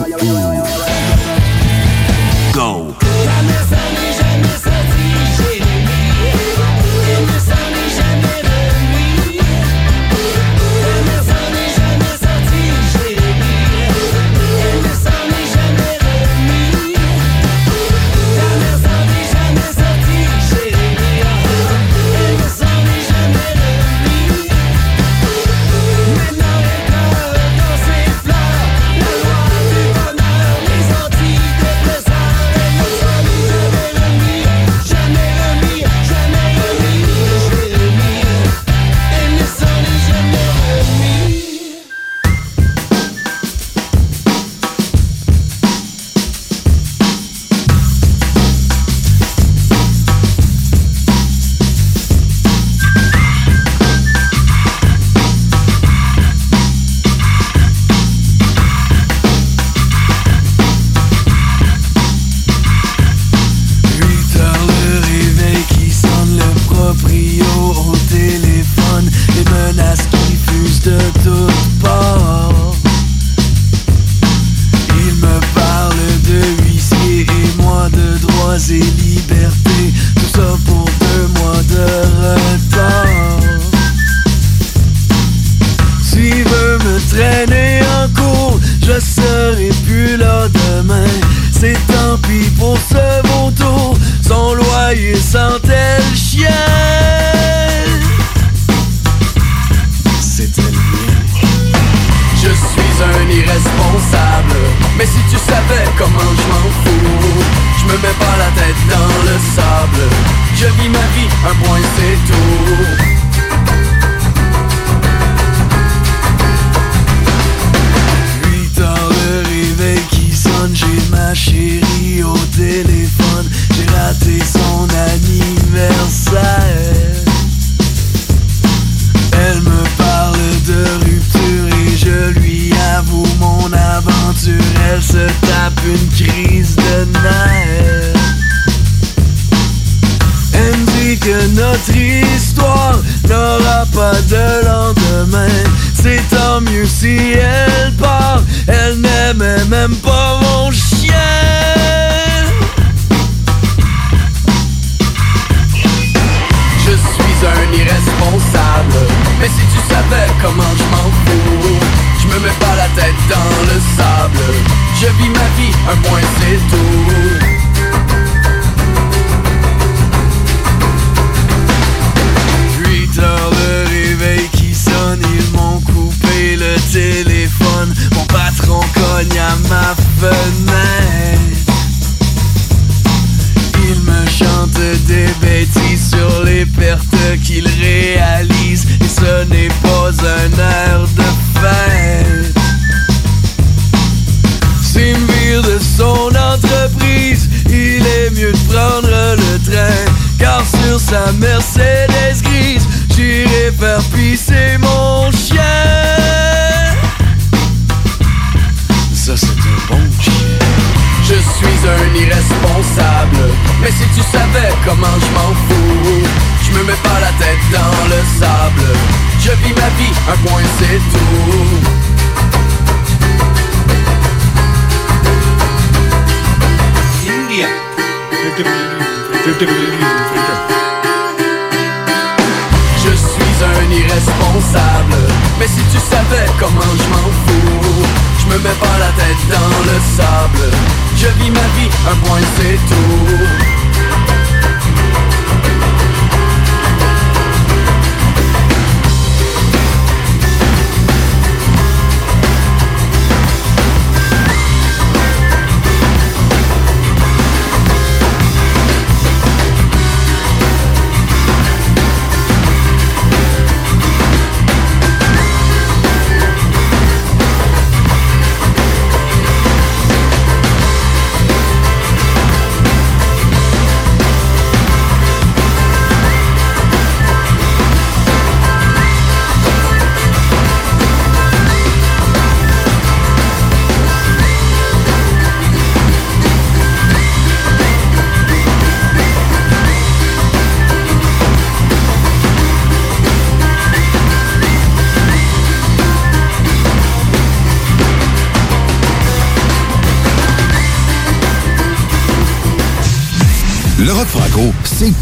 Yo.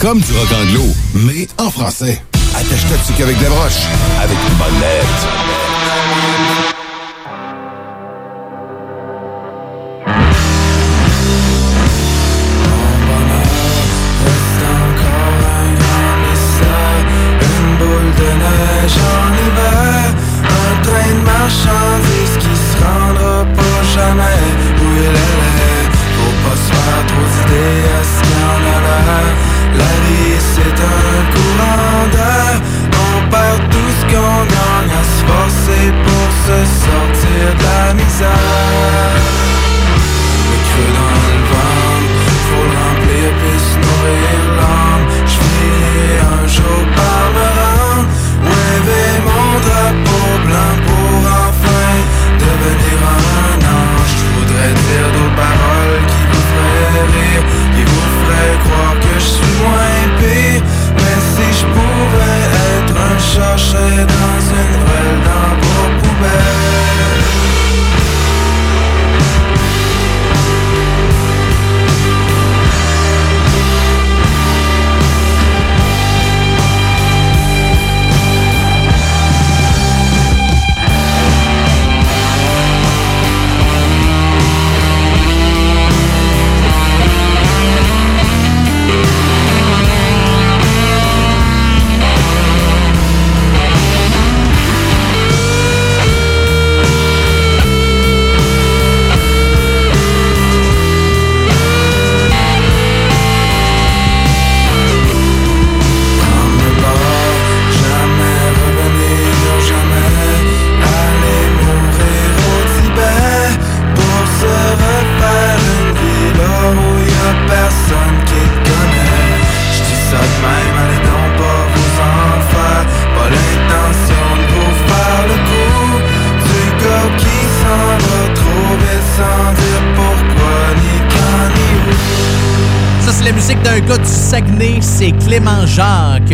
comme du rock anglo, mais en français. Attache-toi dessus qu'avec des broches, avec une bonne.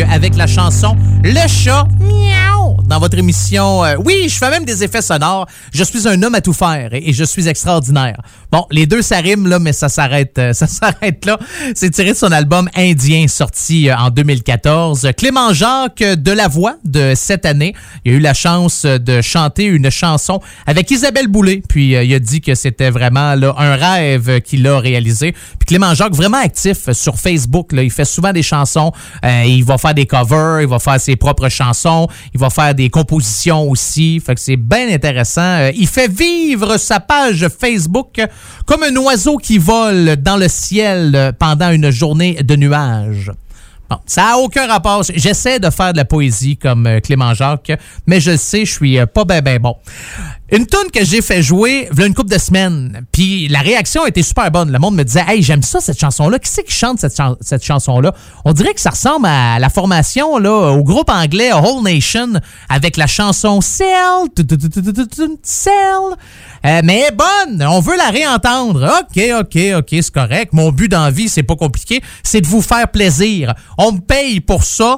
Avec la chanson Le chat miaou dans votre émission. euh, oui, je fais même des effets sonores. Je suis un homme à tout faire et, je suis extraordinaire. Bon, les deux ça là, mais ça s'arrête euh, ça s'arrête là. C'est tiré de son album Indien sorti euh, en 2014. Clément Jacques de la voix de cette année, il a eu la chance de chanter une chanson avec Isabelle Boulay, puis euh, il a dit que c'était vraiment un rêve qu'il a réalisé. Puis Clément Jacques vraiment actif sur Facebook, il fait souvent des chansons, euh, il va faire des covers, il va faire ses propres chansons, il va faire des compositions aussi, fait que c'est bien intéressant. Euh, il fait vivre sa page Facebook comme un oiseau qui vole dans le ciel pendant une journée de nuages. Bon, ça n'a aucun rapport. J'essaie de faire de la poésie comme euh, Clément Jacques, mais je sais, je suis euh, pas ben ben bon. Une tune que j'ai fait jouer a une couple de semaines, puis la réaction était super bonne. Le monde me disait Hey, j'aime ça cette chanson-là. Qui c'est qui chante cette, chan- cette chanson-là? On dirait que ça ressemble à la formation là, au groupe anglais Whole Nation avec la chanson Cell. Cell. Euh, mais elle est bonne, on veut la réentendre. OK, OK, OK, c'est correct. Mon but dans vie, c'est pas compliqué, c'est de vous faire plaisir. On me paye pour ça.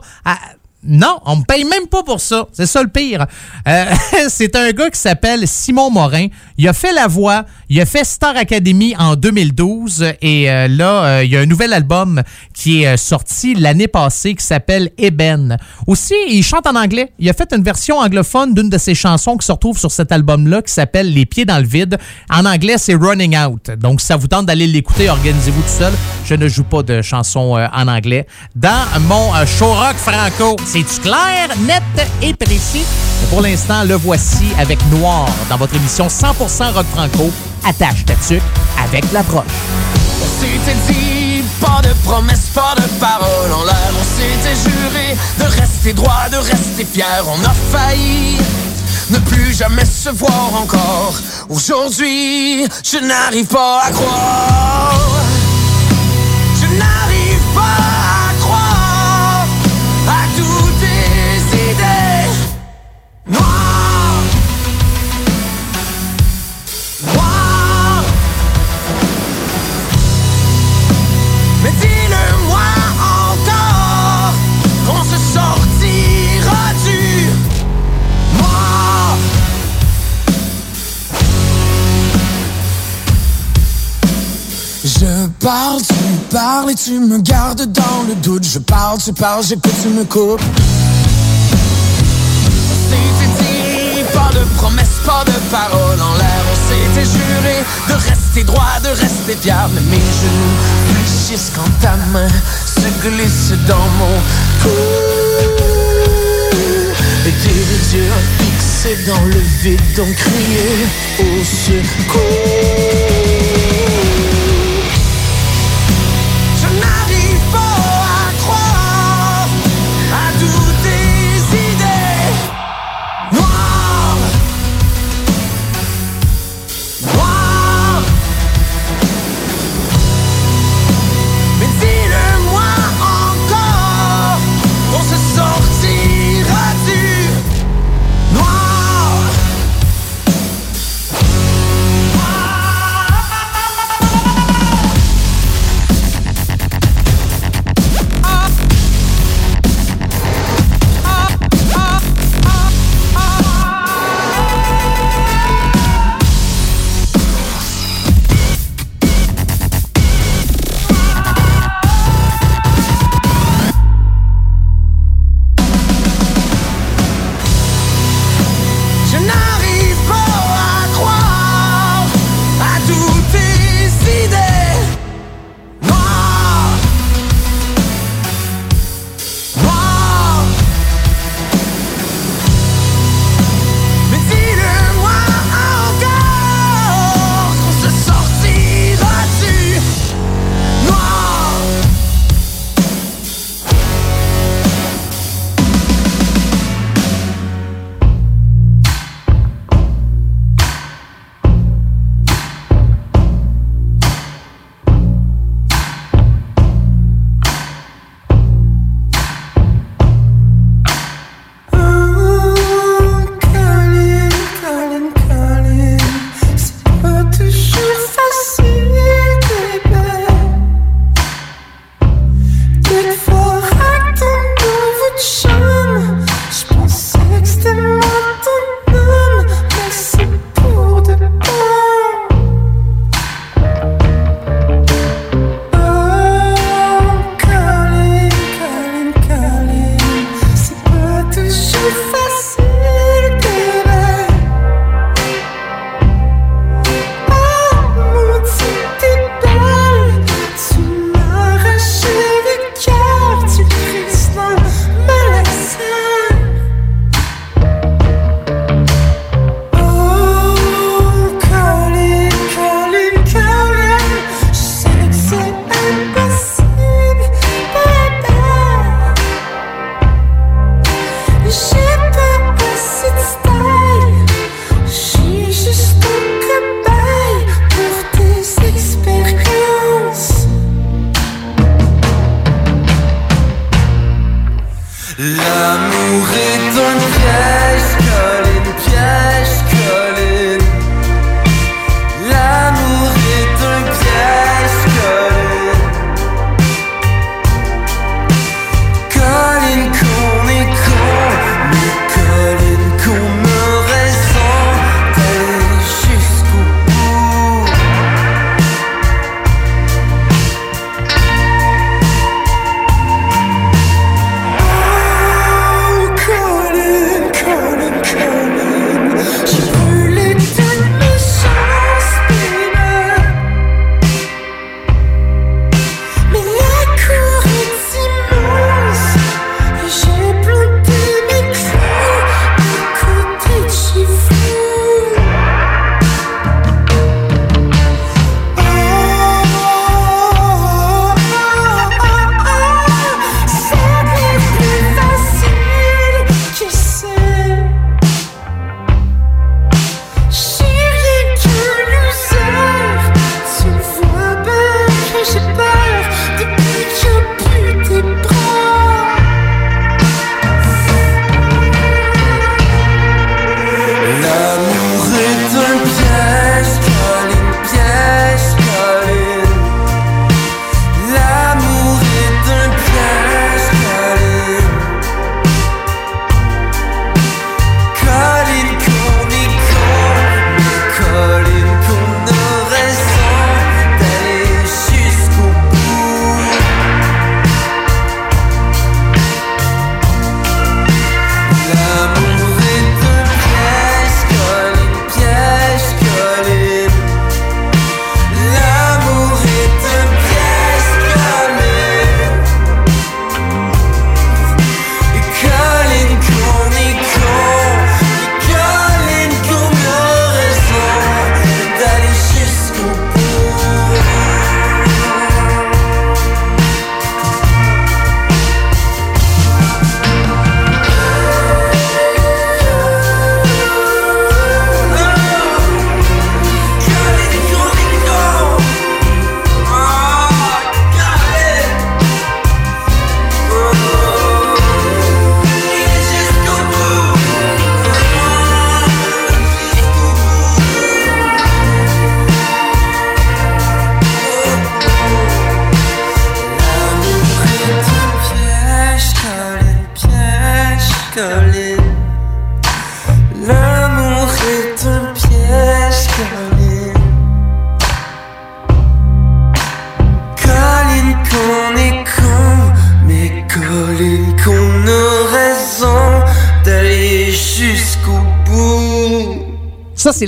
Non, on me paye même pas pour ça. C'est ça le pire. Euh, c'est un gars qui s'appelle Simon Morin. Il a fait la voix. Il a fait Star Academy en 2012. Et euh, là, euh, il y a un nouvel album qui est sorti l'année passée qui s'appelle Eben. Aussi, il chante en anglais. Il a fait une version anglophone d'une de ses chansons qui se retrouve sur cet album-là qui s'appelle Les pieds dans le vide. En anglais, c'est Running Out. Donc, si ça vous tente d'aller l'écouter, organisez-vous tout seul. Je ne joue pas de chansons en anglais. Dans mon show rock franco, c'est-tu clair, net et précis? Mais pour l'instant, le voici avec Noir dans votre émission 100% rock franco. Attache ta avec l'approche.
On s'était dit, pas de promesses, pas de paroles en l'air. On s'était juré de rester droit, de rester fier. On a failli ne plus jamais se voir encore. Aujourd'hui, je n'arrive pas à croire. Je n'arrive pas noires. Noires. Mais dis-le-moi encore qu'on se sortira du noir. Je parle, tu parles et tu me gardes dans le doute. Je parle, tu parles, j'écoute, tu me coupes. S'était dit, pas de promesses, pas de paroles en l'air. On s'était juré de rester droit, de rester. Mais mes genoux fléchissent ta main se glisse dans mon cou. Et tes yeux fixés dans le vide ont crié au secours.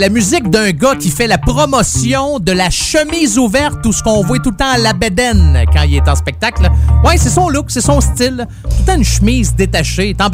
La musique d'un gars qui fait la promotion de la chemise ouverte ou ce qu'on voit tout le temps à la bédaine quand il est en spectacle. Ouais, c'est son look, c'est son style. Une chemise détachée. Ah,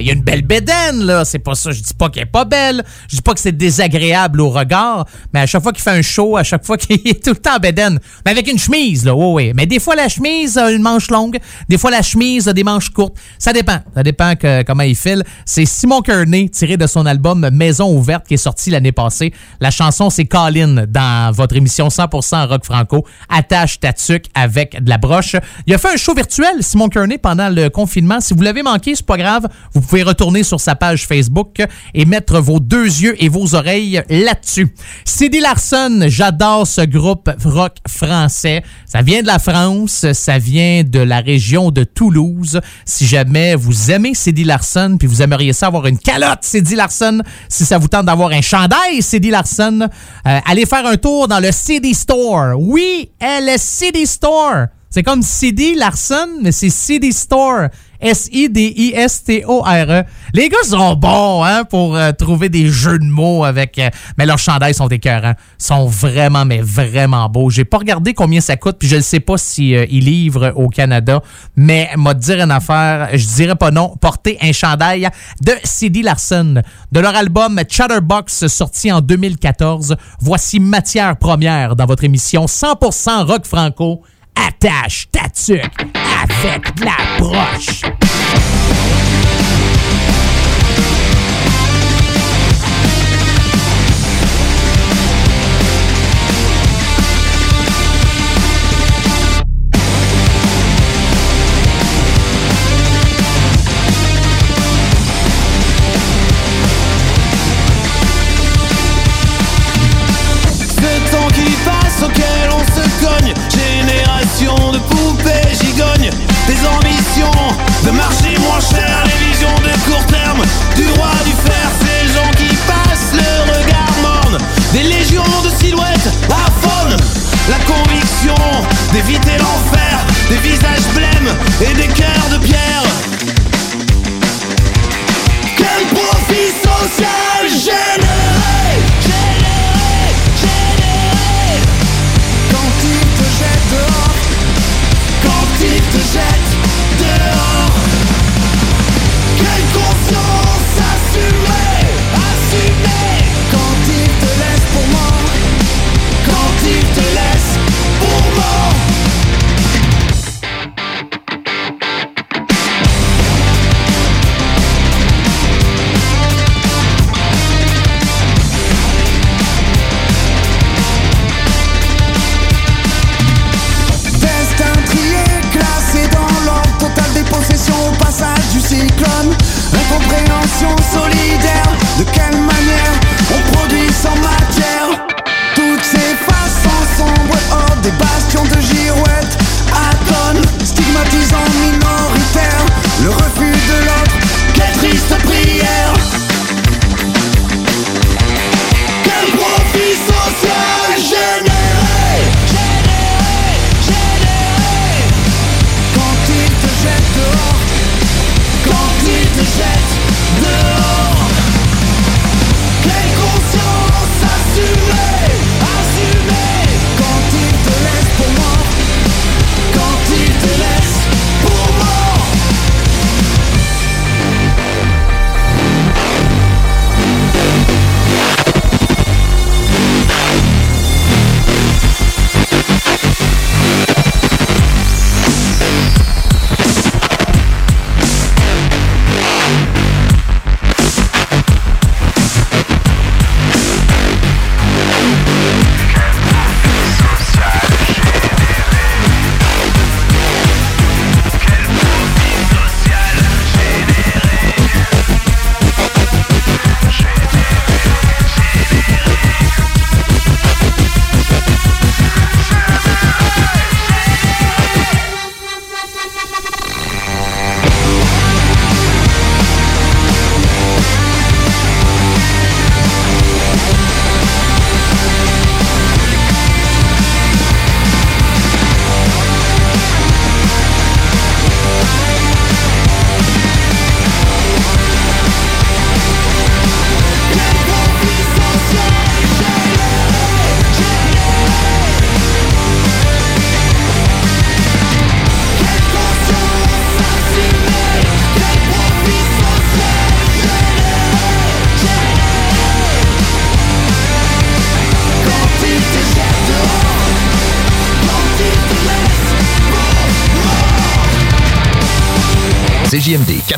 Il y a une belle bédaine, là. C'est pas ça. Je dis pas qu'elle est pas belle. Je dis pas que c'est désagréable au regard. Mais à chaque fois qu'il fait un show, à chaque fois qu'il est tout le temps en bédaine. Mais avec une chemise, là. Ouais, ouais. Mais des fois, la chemise a une manche longue. Des fois, la chemise a des manches courtes. Ça dépend. Ça dépend comment il file. C'est Simon Kearney, tiré de son album Maison ouverte, qui est sorti l'année passée. La chanson, c'est Colin dans votre émission 100% rock franco. Attache ta tuque avec de la broche. Il a fait un show virtuel, Simon Kearney, pendant le Si vous l'avez manqué, c'est pas grave. Vous pouvez retourner sur sa page Facebook et mettre vos deux yeux et vos oreilles là-dessus. Cindy Larson, j'adore ce groupe rock français. Ça vient de la France, ça vient de la région de Toulouse. Si jamais vous aimez Cindy Larson, puis vous aimeriez ça avoir une calotte Cindy Larson, si ça vous tente d'avoir un chandail Cindy Larson, euh, allez faire un tour dans le CD Store. Oui, euh, le CD Store. C'est comme CD Larson, mais c'est CD Store. S-I-D-I-S-T-O-R-E. Les gars sont bons hein, pour euh, trouver des jeux de mots avec. euh, mais leurs chandails sont écœurants. sont vraiment, mais vraiment beaux. J'ai pas regardé combien ça coûte, puis je ne sais pas si euh, livrent au Canada. Mais m'a dire une affaire, je dirais pas non. Porter un chandail de CD Larson. De leur album Chatterbox sorti en 2014. Voici matière première dans votre émission 100% rock franco. Attache ta tuque avec la broche.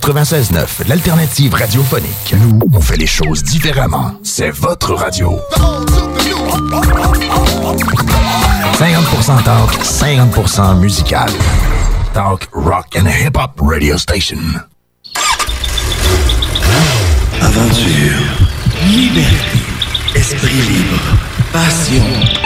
96.9, l'alternative radiophonique. Nous, on fait les choses différemment. C'est votre radio. 50% talk, 50% musical. Talk, rock and hip-hop radio station.
Aventure, liberté, esprit libre, passion.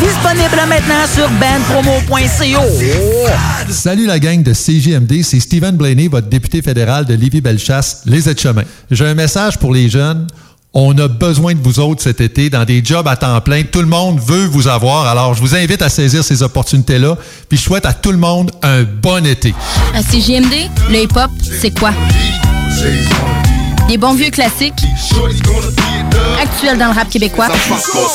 Disponible maintenant sur bandpromo.co.
Salut la gang de CJMD, c'est Stephen Blaney, votre député fédéral de Lévis-Bellechasse, les aides-chemins. J'ai un message pour les jeunes. On a besoin de vous autres cet été dans des jobs à temps plein. Tout le monde veut vous avoir. Alors, je vous invite à saisir ces opportunités-là. Puis, je souhaite à tout le monde un bon été.
À CJMD, le hip-hop, c'est quoi? Des bons vieux classiques, actuels dans le rap québécois.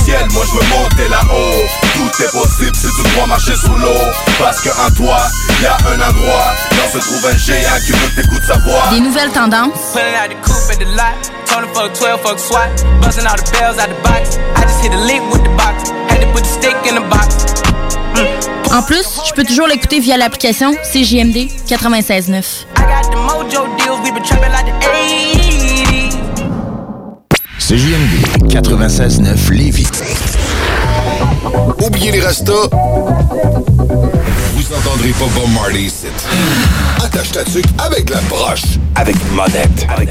Ciel, moi je veux monter là-haut. Tout est possible si tu dois marcher sous l'eau. Parce qu'en toi, y a un endroit. Là se trouve un géant qui veut t'écouter sa voix.
Des nouvelles tendances,
Pulling out the coupe at the lot. Tony fuck 12, fuck SWAT. Busting all the bells out the box. I just hit a lick with the box. Had to put the stick in the box.
En plus, je peux toujours l'écouter via l'application CJMD 96.9.
CJMD 96.9 Lévis.
Oubliez les restos. Vous entendrez pas Bob Marley ici. Attache ta tuque avec la broche. Avec monette. Avec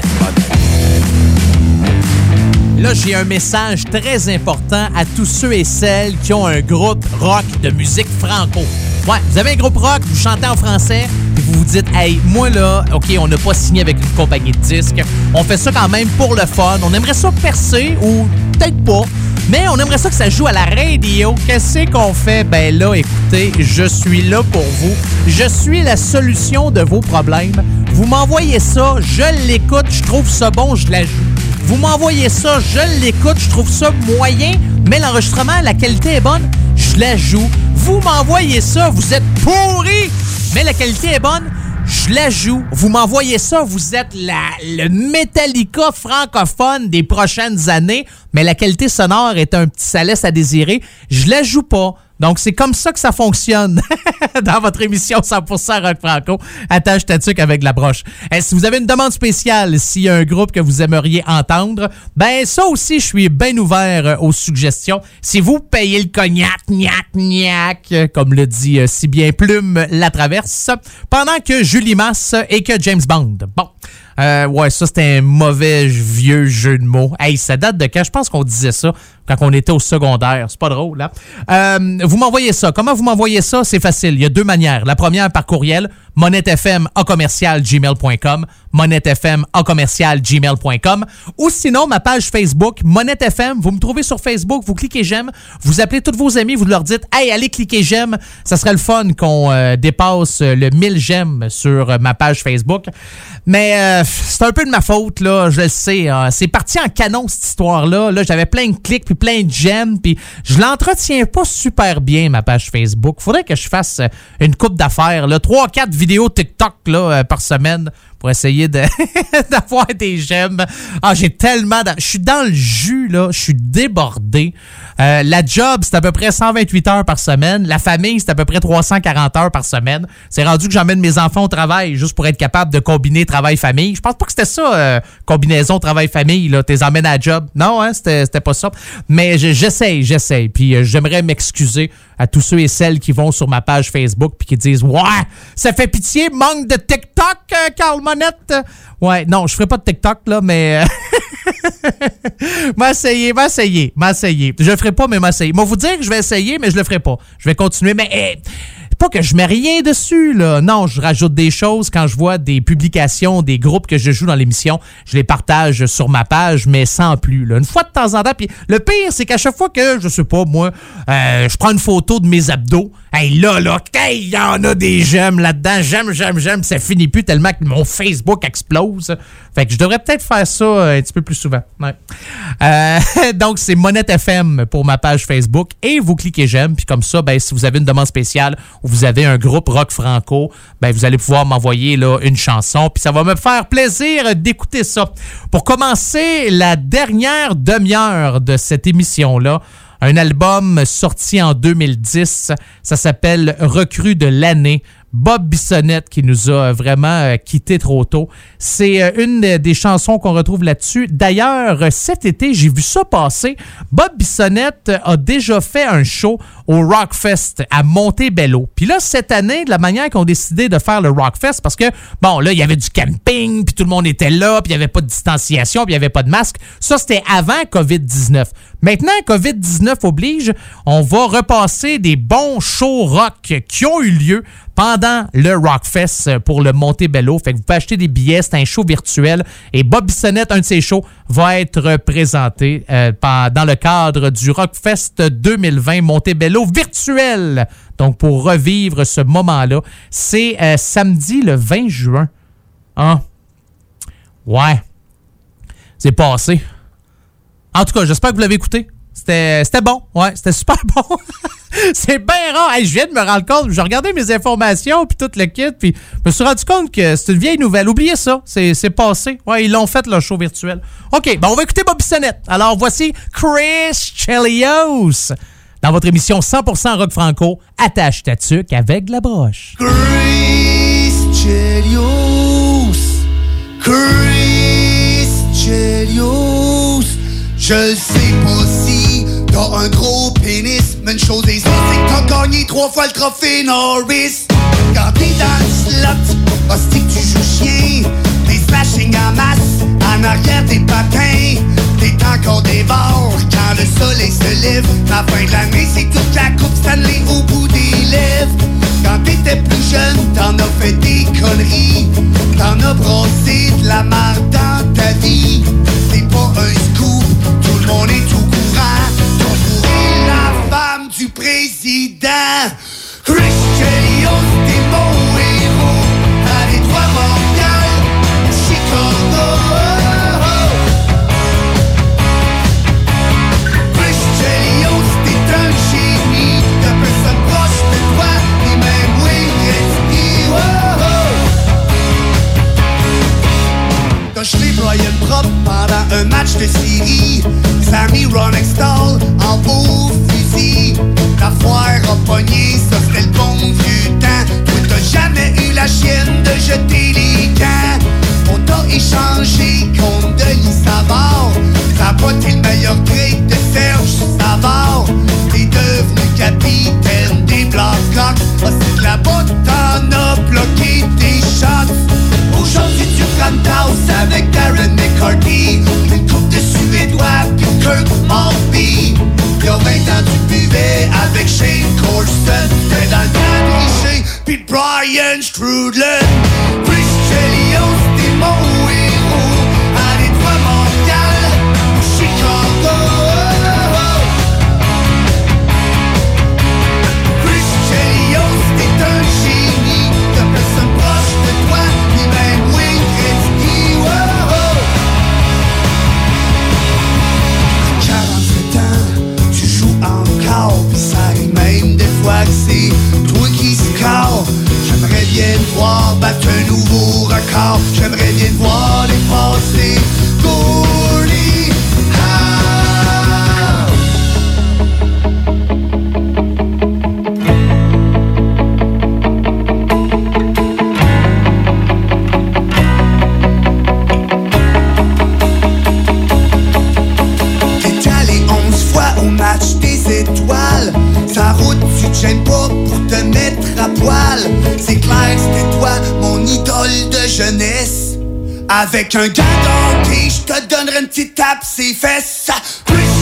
Là, j'ai un message très important à tous ceux et celles qui ont un groupe rock de musique franco. Ouais, vous avez un groupe rock, vous chantez en français, puis vous vous dites, hey, moi là, OK, on n'a pas signé avec une compagnie de disques. On fait ça quand même pour le fun. On aimerait ça percer ou peut-être pas. Mais on aimerait ça que ça joue à la radio. Qu'est-ce qu'on fait? Ben là, écoutez, je suis là pour vous. Je suis la solution de vos problèmes. Vous m'envoyez ça, je l'écoute, je trouve ça bon, je la joue. Vous m'envoyez ça, je l'écoute, je trouve ça moyen, mais l'enregistrement, la qualité est bonne, je la joue. Vous m'envoyez ça, vous êtes pourri, mais la qualité est bonne, je la joue. Vous m'envoyez ça, vous êtes le Metallica francophone des prochaines années, mais la qualité sonore est un petit salès à désirer, je la joue pas. Donc, c'est comme ça que ça fonctionne dans votre émission 100% Rock Franco. Attache ta avec la broche. Et si vous avez une demande spéciale, s'il y a un groupe que vous aimeriez entendre, ben ça aussi, je suis bien ouvert euh, aux suggestions. Si vous payez le cognac, gnac, gnac, euh, comme le dit euh, si bien Plume la traverse, pendant que Julie Masse et que James Bond. Bon. Euh, ouais, ça, c'était un mauvais vieux jeu de mots. Hey, ça date de quand? Je pense qu'on disait ça quand on était au secondaire. C'est pas drôle, là. Euh, vous m'envoyez ça. Comment vous m'envoyez ça? C'est facile. Il y a deux manières. La première, par courriel, monettefm à commercial gmail.com, monettefm à commercial gmail.com, ou sinon, ma page Facebook, Monette FM. Vous me trouvez sur Facebook, vous cliquez j'aime, vous appelez tous vos amis, vous leur dites, hey, allez cliquer j'aime. Ça serait le fun qu'on euh, dépasse le 1000 j'aime sur ma page Facebook. Mais euh, c'est un peu de ma faute, là, je le sais. hein. C'est parti en canon, cette histoire-là. Là, j'avais plein de clics, plein de j'aime, puis je l'entretiens pas super bien, ma page Facebook. Faudrait que je fasse euh, une coupe d'affaires, là. Trois, quatre vidéos TikTok, là, euh, par semaine pour essayer d'avoir des j'aime. Ah, j'ai tellement... Je suis dans le jus, là. Je suis débordé. Euh, la job, c'est à peu près 128 heures par semaine. La famille, c'est à peu près 340 heures par semaine. C'est rendu que j'emmène mes enfants au travail juste pour être capable de combiner travail-famille. Je pense pas que c'était ça, euh, combinaison travail-famille, là. T'es emmènes à la job. Non, hein, c'était pas ça. Mais je- j'essaye, j'essaye. Puis euh, j'aimerais m'excuser à tous ceux et celles qui vont sur ma page Facebook puis qui disent Ouais, ça fait pitié, manque de TikTok, euh, Carl Monette. Ouais, non, je ferai pas de TikTok, là, mais. m'essayer, m'essayer, m'essayer. Je le ferai pas, mais m'essayer. Moi, vous dire que je vais essayer, mais je le ferai pas. Je vais continuer, mais. eh, que je mets rien dessus, là. Non, je rajoute des choses quand je vois des publications, des groupes que je joue dans l'émission. Je les partage sur ma page, mais sans plus, là. Une fois de temps en temps. Puis le pire, c'est qu'à chaque fois que, je sais pas, moi, euh, je prends une photo de mes abdos, hey, là, là, il y en a des j'aime là-dedans. J'aime, j'aime, j'aime. Ça finit plus tellement que mon Facebook explose. Fait que je devrais peut-être faire ça euh, un petit peu plus souvent. Ouais. Euh, donc, c'est Monette FM pour ma page Facebook. Et vous cliquez j'aime. Puis comme ça, ben, si vous avez une demande spéciale ou vous avez un groupe rock franco, ben, vous allez pouvoir m'envoyer là, une chanson. Puis ça va me faire plaisir d'écouter ça. Pour commencer la dernière demi-heure de cette émission-là, un album sorti en 2010. Ça s'appelle Recrue de l'année. Bob Bissonnette qui nous a vraiment euh, quitté trop tôt. C'est euh, une des chansons qu'on retrouve là-dessus. D'ailleurs, euh, cet été, j'ai vu ça passer. Bob Bissonnette a déjà fait un show au Rockfest à Montebello. Puis là, cette année, de la manière qu'on décidé de faire le Rockfest, parce que, bon, là, il y avait du camping, puis tout le monde était là, puis il n'y avait pas de distanciation, puis il n'y avait pas de masque. Ça, c'était avant COVID-19. Maintenant, COVID-19 oblige, on va repasser des bons shows rock qui ont eu lieu pendant le Rockfest pour le Montebello. Fait que vous pouvez acheter des billets, c'est un show virtuel. Et Bob Bissonnette, un de ses shows, va être présenté euh, dans le cadre du Rockfest 2020 Montebello virtuel. Donc, pour revivre ce moment-là, c'est euh, samedi le 20 juin. Hein? Ouais. C'est passé. En tout cas, j'espère que vous l'avez écouté. C'était bon. Ouais, c'était super bon. c'est bien rare. Hey, je viens de me rendre compte. Je regardais mes informations puis tout le kit. Puis je me suis rendu compte que c'est une vieille nouvelle. Oubliez ça. C'est passé. Ouais, ils l'ont fait, le show virtuel. OK, ben on va écouter Bobby Sonnette. Alors voici Chris Chelios dans votre émission 100% rock franco. Attache ta tuque avec la broche.
Chris Chelios, Chris. Je sais pas si t'as un gros pénis, mais une chose est sûre, c'est que t'as gagné trois fois le trophée Norris. Quand t'es dans le slot, hostie que tu joues chien, t'es slashing en masse, en arrière des patins, t'es encore des bords quand le soleil se lève. La fin de l'année, c'est toute la coupe Stanley au bout des lèvres. Quand t'étais plus jeune, t'en as fait des conneries. T'en as brossé de la marde dans ta vie. C'est pas un monde est au courant. Ton la femme du président. Chris pendant un match de série. Sammy Ronextall en beau fusil. La foire a pogné, ça c'était le bon vieux temps. T'as jamais eu la chienne de jeter les camps. On t'a échangé contre Denis Savard. A pas été le meilleur trade de Serge Savard. T'es devenu capitaine des Blackhawks. Ah, c'est que là-bas t'en as bloqué des shots. Aujourd'hui tu prends tasse avec Darren McCarthy Une coupe de Suédois puis Kirk Maltby Y'a 20 ans tu buvais avec Shane Corson T'es dans le temps puis Brian Strudlin. Chelios t'es que c'est toi qui J'aimerais bien te voir battre un nouveau record. J'aimerais bien te voir dépasser
Avec un gars qui je te donnerai une petite tape ses fesses.
Plus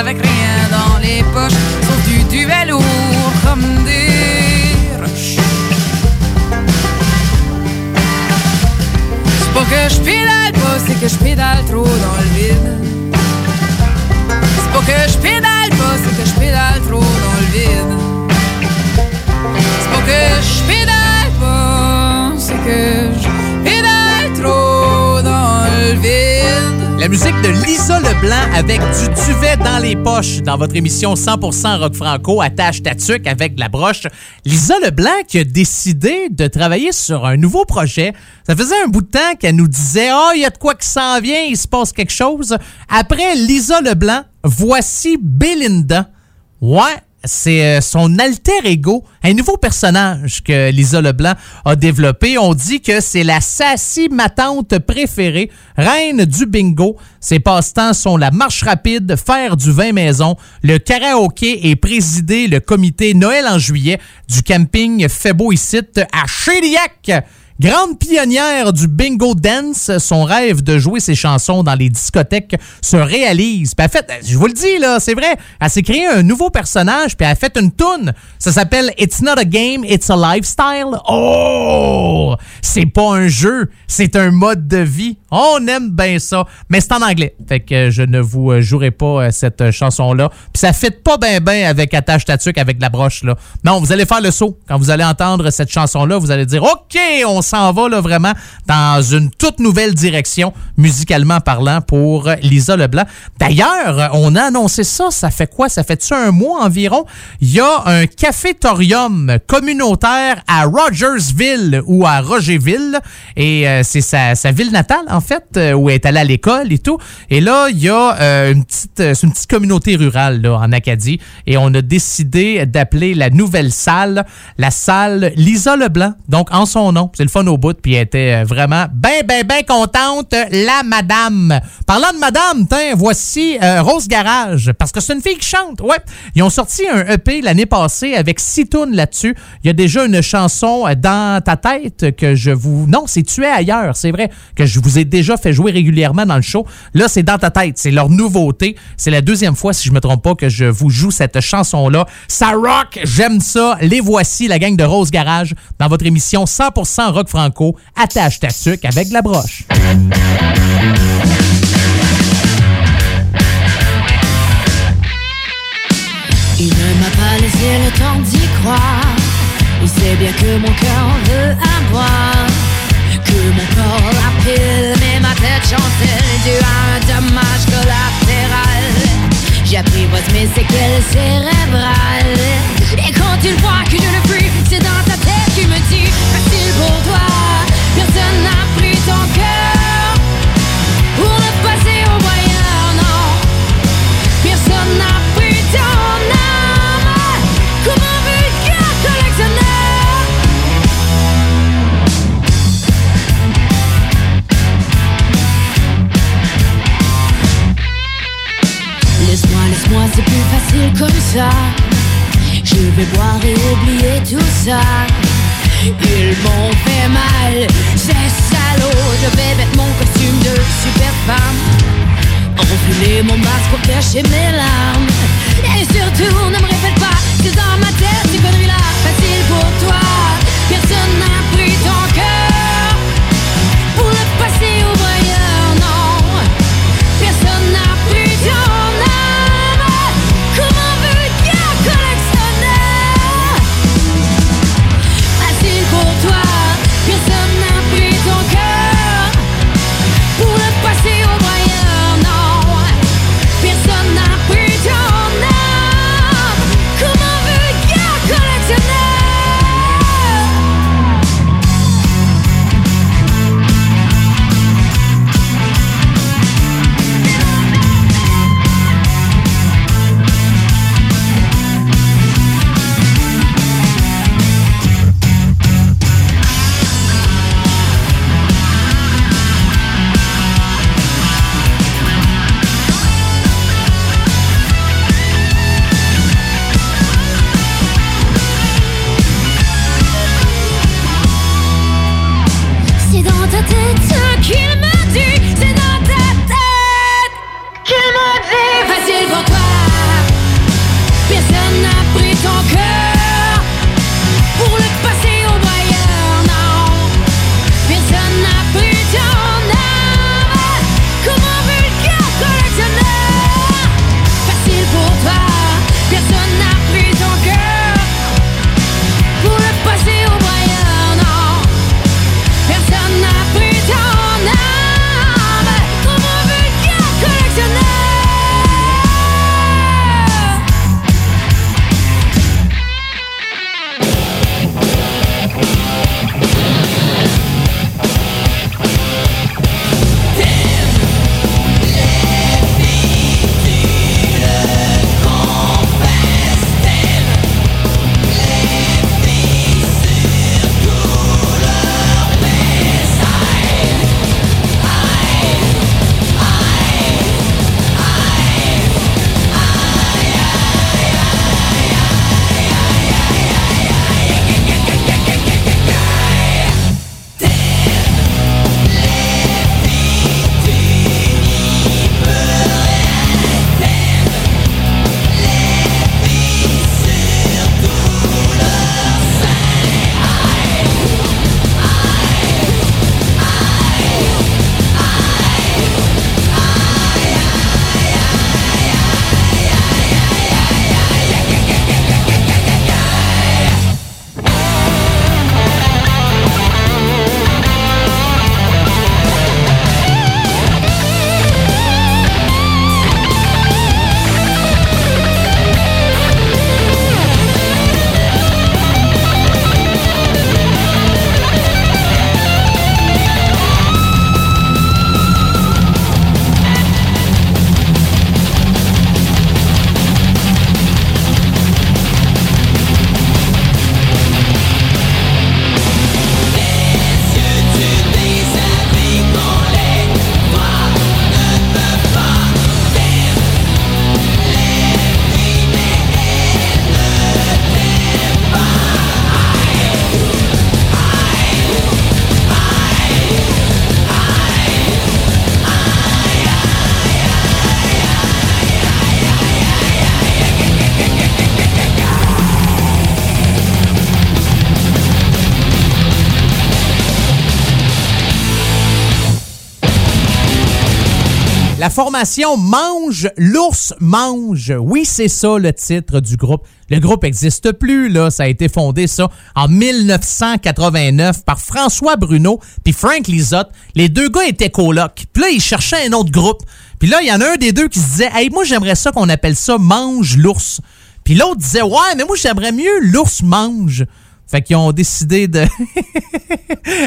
avec rien dans les poches, sauf du duvet lourd comme des roches. C'est pas que je pédale pas, c'est que je pédale trop dans le vide. C'est pas que je pédale pas, c'est que je pédale trop dans le vide. C'est pas que je pédale pas, c'est que
La musique de Lisa Leblanc avec du duvet dans les poches dans votre émission 100% rock franco attache ta tuque avec la broche. Lisa Leblanc qui a décidé de travailler sur un nouveau projet. Ça faisait un bout de temps qu'elle nous disait "Oh, il y a de quoi qui s'en vient, il se passe quelque chose." Après Lisa Leblanc, voici Belinda. Ouais, c'est euh, son alter ego, un nouveau personnage que Lisa Leblanc a développé. On dit que c'est la sassy ma tante préférée, reine du bingo. Ses passe-temps sont la marche rapide, faire du vin maison, le karaoké et présider le comité Noël en juillet du camping Febo à Chériac. Grande pionnière du bingo dance, son rêve de jouer ses chansons dans les discothèques se réalise. Puis elle fait, je vous le dis là, c'est vrai, elle s'est créé un nouveau personnage puis elle a fait une toune. Ça s'appelle It's not a game, it's a lifestyle. Oh, c'est pas un jeu, c'est un mode de vie. On aime bien ça, mais c'est en anglais. Fait que je ne vous euh, jouerai pas euh, cette chanson là. Puis ça fit pas bien bien avec attache tatuc avec la broche là. Non, vous allez faire le saut quand vous allez entendre cette chanson là, vous allez dire OK, on s'en va là vraiment dans une toute nouvelle direction musicalement parlant pour Lisa Leblanc. D'ailleurs, on a annoncé ça, ça fait quoi? Ça fait-tu un mois environ? Il y a un cafétorium communautaire à Rogersville ou à Rogerville et euh, c'est sa, ville natale en fait euh, où elle est allée à l'école et tout. Et là, il y a euh, une petite une petite communauté rurale là en Acadie et on a décidé d'appeler la nouvelle salle la salle Lisa Leblanc. Donc en son nom, c'est le fun au bout puis elle était euh, vraiment ben ben ben contente la madame. Parlant de madame, tiens, voici euh, Rose Garage parce que c'est une fille qui chante. Ouais, ils ont sorti un EP l'année passée avec six tunes là-dessus. Il y a déjà une chanson euh, dans ta tête que je vous non, c'est tué ailleurs, c'est vrai que je vous ai déjà fait jouer régulièrement dans le show. Là, c'est dans ta tête, c'est leur nouveauté. C'est la deuxième fois si je me trompe pas que je vous joue cette chanson là. Ça rock, j'aime ça. Les voici la gang de Rose Garage dans votre émission 100% franco. Attache ta sucre avec de la broche.
Il ne m'a pas laissé le temps d'y croire. Il sait bien que mon cœur veut avoir. Que mon corps l'appelle, mais ma tête chancelle dû à un dommage collatéral. J'apprivoise mes séquelles cérébrales. Et quand il voit que je le fuis, c'est dans ta tête qu'il me dit plus facile comme ça. Je vais boire et oublier tout ça. Ils m'ont fait mal, ces salauds. Je vais mettre mon costume de super femme Enfiler mon masque pour cacher mes larmes. Et surtout ne me répète pas que dans ma tête ces conneries là Facile pour toi. Personne
formation Mange, l'ours mange. Oui, c'est ça le titre du groupe. Le groupe n'existe plus, là. Ça a été fondé, ça, en 1989 par François Bruno puis Frank Lizotte. Les deux gars étaient colocs. Puis là, ils cherchaient un autre groupe. Puis là, il y en a un des deux qui se disait, hey, moi, j'aimerais ça qu'on appelle ça Mange l'ours. Puis l'autre disait, ouais, mais moi, j'aimerais mieux l'ours mange. Fait qu'ils ont décidé de.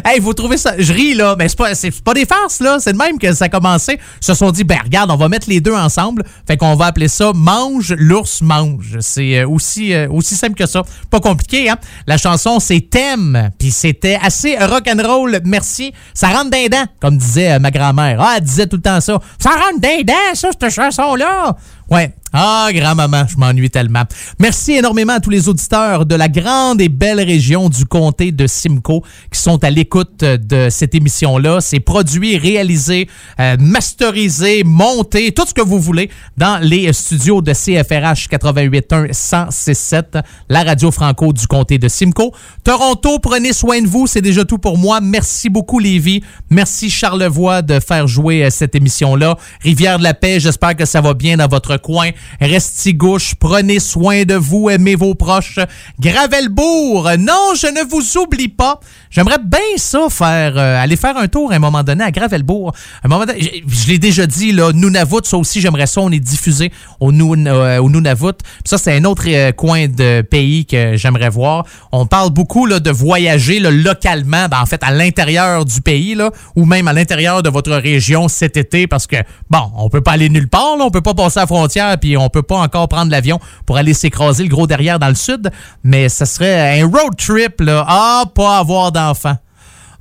hey, vous trouvez ça. Je ris, là, mais c'est pas, c'est pas des farces, là. C'est de même que ça a commencé. Ils se sont dit, ben, regarde, on va mettre les deux ensemble. Fait qu'on va appeler ça Mange, l'ours mange. C'est euh, aussi, euh, aussi simple que ça. Pas compliqué, hein. La chanson, c'est Thème. Puis c'était assez rock'n'roll. Merci. Ça rentre d'un comme disait euh, ma grand-mère. Ah, elle disait tout le temps ça. Ça rentre d'un ça, cette chanson-là. Ouais. Ah, grand-maman, je m'ennuie tellement. Merci énormément à tous les auditeurs de la grande et belle région du comté de Simcoe qui sont à l'écoute de cette émission-là. C'est produit, réalisé, euh, masterisé, monté, tout ce que vous voulez dans les studios de CFRH 88.1 106.7, la radio franco du comté de Simcoe. Toronto, prenez soin de vous. C'est déjà tout pour moi. Merci beaucoup, Lévis. Merci, Charlevoix, de faire jouer euh, cette émission-là. Rivière de la Paix, j'espère que ça va bien dans votre coin. Restez gauche, prenez soin de vous, aimez vos proches. Gravelbourg, non, je ne vous oublie pas. J'aimerais bien ça faire, euh, aller faire un tour à un moment donné à Gravelbourg. À un moment je, l'ai déjà dit, là, Nunavut, ça aussi, j'aimerais ça. On est diffusé au, Nun- euh, au Nunavut. Ça, c'est un autre euh, coin de pays que j'aimerais voir. On parle beaucoup là, de voyager là, localement, ben, en fait, à l'intérieur du pays, là, ou même à l'intérieur de votre région cet été, parce que, bon, on peut pas aller nulle part, là, on peut pas passer frontière, puis on peut pas encore prendre l'avion pour aller s'écraser le gros derrière dans le sud, mais ça serait un road trip, là. Ah, pas avoir d'enfants.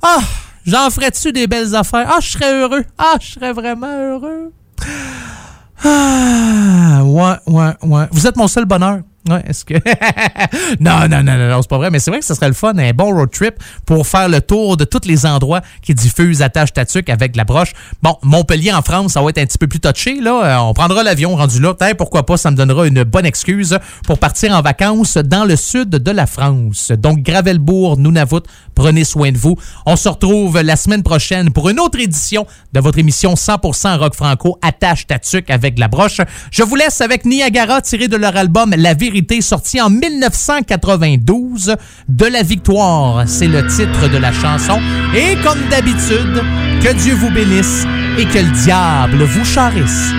Ah, j'en ferais-tu des belles affaires? Ah, je serais heureux. Ah, je serais vraiment heureux. Ah, ouais, ouais, ouais. Vous êtes mon seul bonheur. Ouais, est-ce que. non, non, non, non, non, c'est pas vrai, mais c'est vrai que ce serait le fun, un bon road trip pour faire le tour de tous les endroits qui diffusent Attache Tatuc avec la broche. Bon, Montpellier en France, ça va être un petit peu plus touché, là. Euh, On prendra l'avion rendu là. Peut-être, pourquoi pas, ça me donnera une bonne excuse pour partir en vacances dans le sud de la France. Donc, Gravelbourg, Nunavut, prenez soin de vous. On se retrouve la semaine prochaine pour une autre édition de votre émission 100% rock franco, Attache Tatuc avec la broche. Je vous laisse avec Niagara tiré de leur album La Vérité, sorti en 1992. De la victoire, c'est le titre de la chanson. Et comme d'habitude, que Dieu vous bénisse et que le diable vous charisse.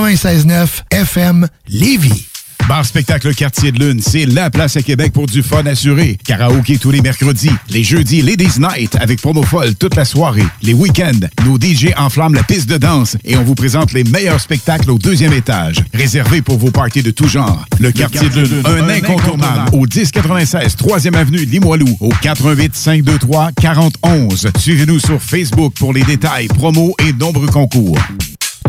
96.9 FM Lévis.
Bar Spectacle Quartier de Lune, c'est la place à Québec pour du fun assuré. Karaoke tous les mercredis. Les jeudis, Ladies Night avec promo folle toute la soirée. Les week-ends, nos DJ enflamment la piste de danse et on vous présente les meilleurs spectacles au deuxième étage. Réservé pour vos parties de tout genre. Le Quartier de Lune, un incontournable au 1096 3e avenue Limoilou au 418 523 4011. Suivez-nous sur Facebook pour les détails, promos et nombreux concours.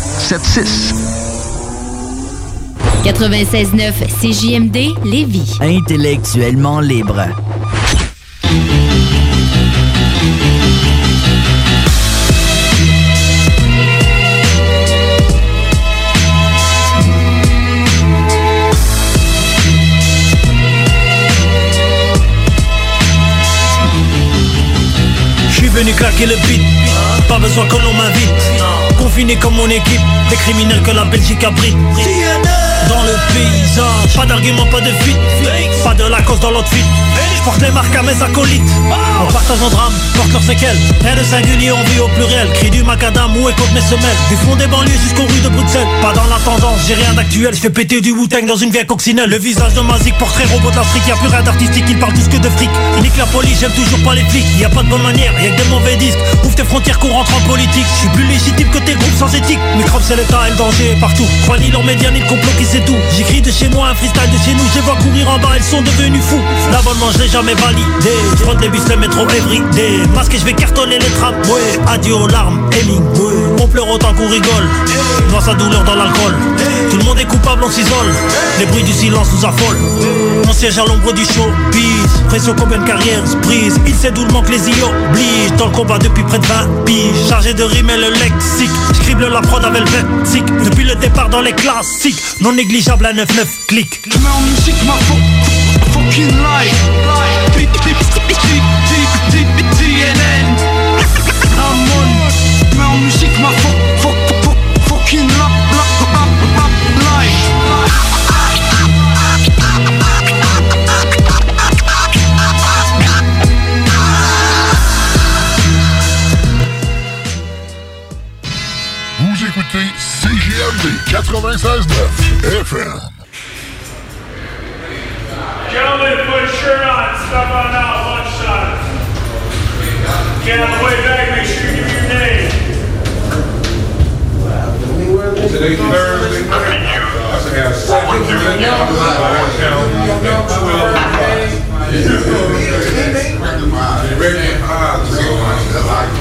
681 4476.
96.9 CJMD Lévis.
Intellectuellement libre.
Je suis venu claquer le beat, pas besoin que l'on m'invite. Confiné comme mon équipe, des criminels que la Belgique abrite. Dans le pas d'argument, pas de fuite, pas de la cause dans l'autre fuite. Je porte les marques à mes acolytes. On partage nos drames, porte leurs séquelles. Rien de singulier, on vit au pluriel. Cri du macadam ou écoute mes semelles. Du fond des banlieues jusqu'aux rues de Bruxelles. Pas dans la tendance, j'ai rien d'actuel. Je fais péter du wu dans une vieille coccinelle. Le visage de Mazik, portrait robot d'Afrique. Y'a plus rien d'artistique, il parle tous que de fric. Nique la police, j'aime toujours pas les flics. Y a pas de bonne manière, y'a que des mauvais disques. Ouvre tes frontières qu'on rentre en politique. Je suis plus légitime que tes groupes sans éthique. Microbe, c'est l'état et le danger partout. Crois ni leurs médias ni le complot qui sait J'écris de chez moi un freestyle de chez nous. Je vois courir en bas, elles sont devenues fous. L'abonnement, je l'ai jamais validé. Je prends les bus, le métro everyday. Parce que je vais cartonner les. Ouais, adieu aux larmes, Hemingway. On pleure autant qu'on rigole. Noie sa douleur dans l'alcool. Tout le monde est coupable, on s'isole. Les bruits du silence nous affolent. On siège à l'ombre du show. Peace. Pression combien de carrières se brisent. Il sait d'où le manque les y oblige. Dans le combat depuis près de 20 piges. Chargé de rimer le lexique. Scribble la prod avec le. Depuis le départ dans les classiques. Non négligeable à 9-9 clic.
Mets en musique ma fo- fucking life.
96 FM.
Gentlemen, put shirt on, Step on out, lunchtime. Get on the way back, make sure you give your name.
Today's Thursday. I should have seven.
Twelve. Regular five.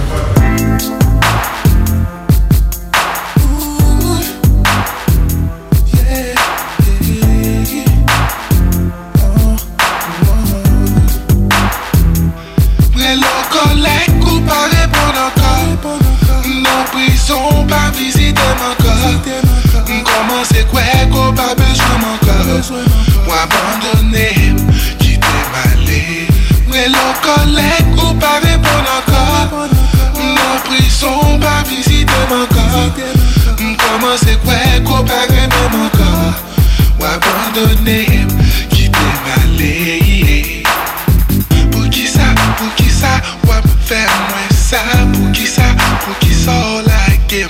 Ou abandonner, quitter m'aller Mais le collègue ou pas répondre encore. Nos prisons pas visiter mon corps Comment c'est quoi qu'on répondre mon corps Ou abandonner, quitter m'aller pour qui ça, pour qui ça, ouais, faire moins ça, pour qui ça, pour qui ça, la game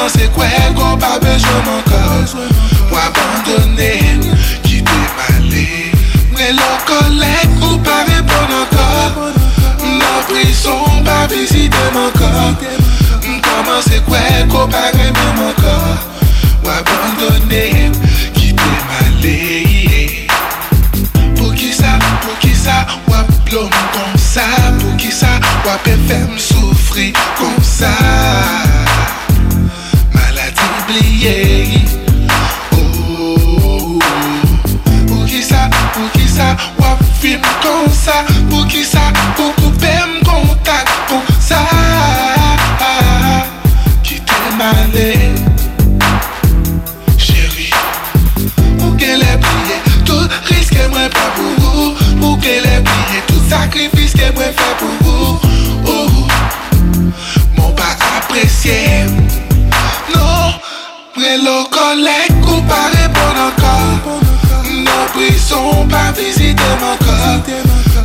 Mwen se kwe kon pa bejom ankon Mwen abandone, kite male Mwen lò kolek ou pa repon ankon. Mwen an prison pa vizite mankon Mwen koman se kwe kon pa remem ankon Mwen abandone, kite male Pou ki sa, pou ki sa, wap blom kon sa. Pou ki sa, wap e fem soufri kon sa. yeah. Nos collègues comparés pour encore Nos prisons pas visiter mon corps.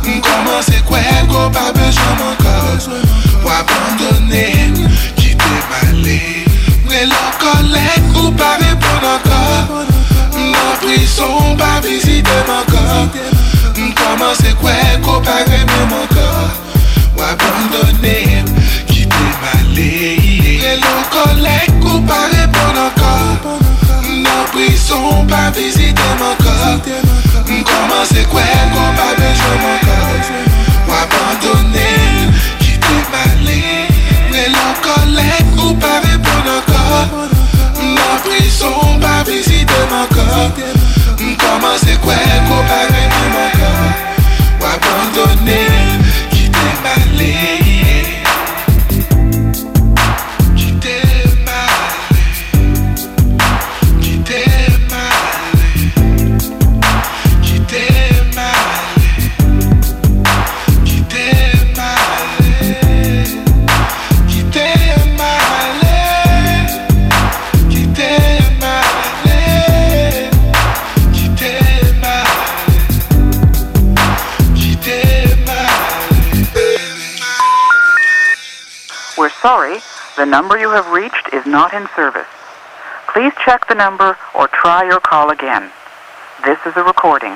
Comment c'est quoi qu'on pas besoin mon corps. Pour abandonner, quitter ma ligne Mais nos collègues comparés pour encore Nos prisons pas visiter mon corps. Comment c'est quoi qu'on pas aimer mon corps. Pour abandonner, quitter ma ligne Près le collègue ou pas répondre encore. Non prison pas visiter mon corps. Comment c'est quoi qu'on pas besoin mon corps? Ou abandonner Quitter m'aller Près le collègue ou pas répondre encore. Non prison pas visiter mon corps
have reached is not in service. Please check the number or try your call again. This is a recording.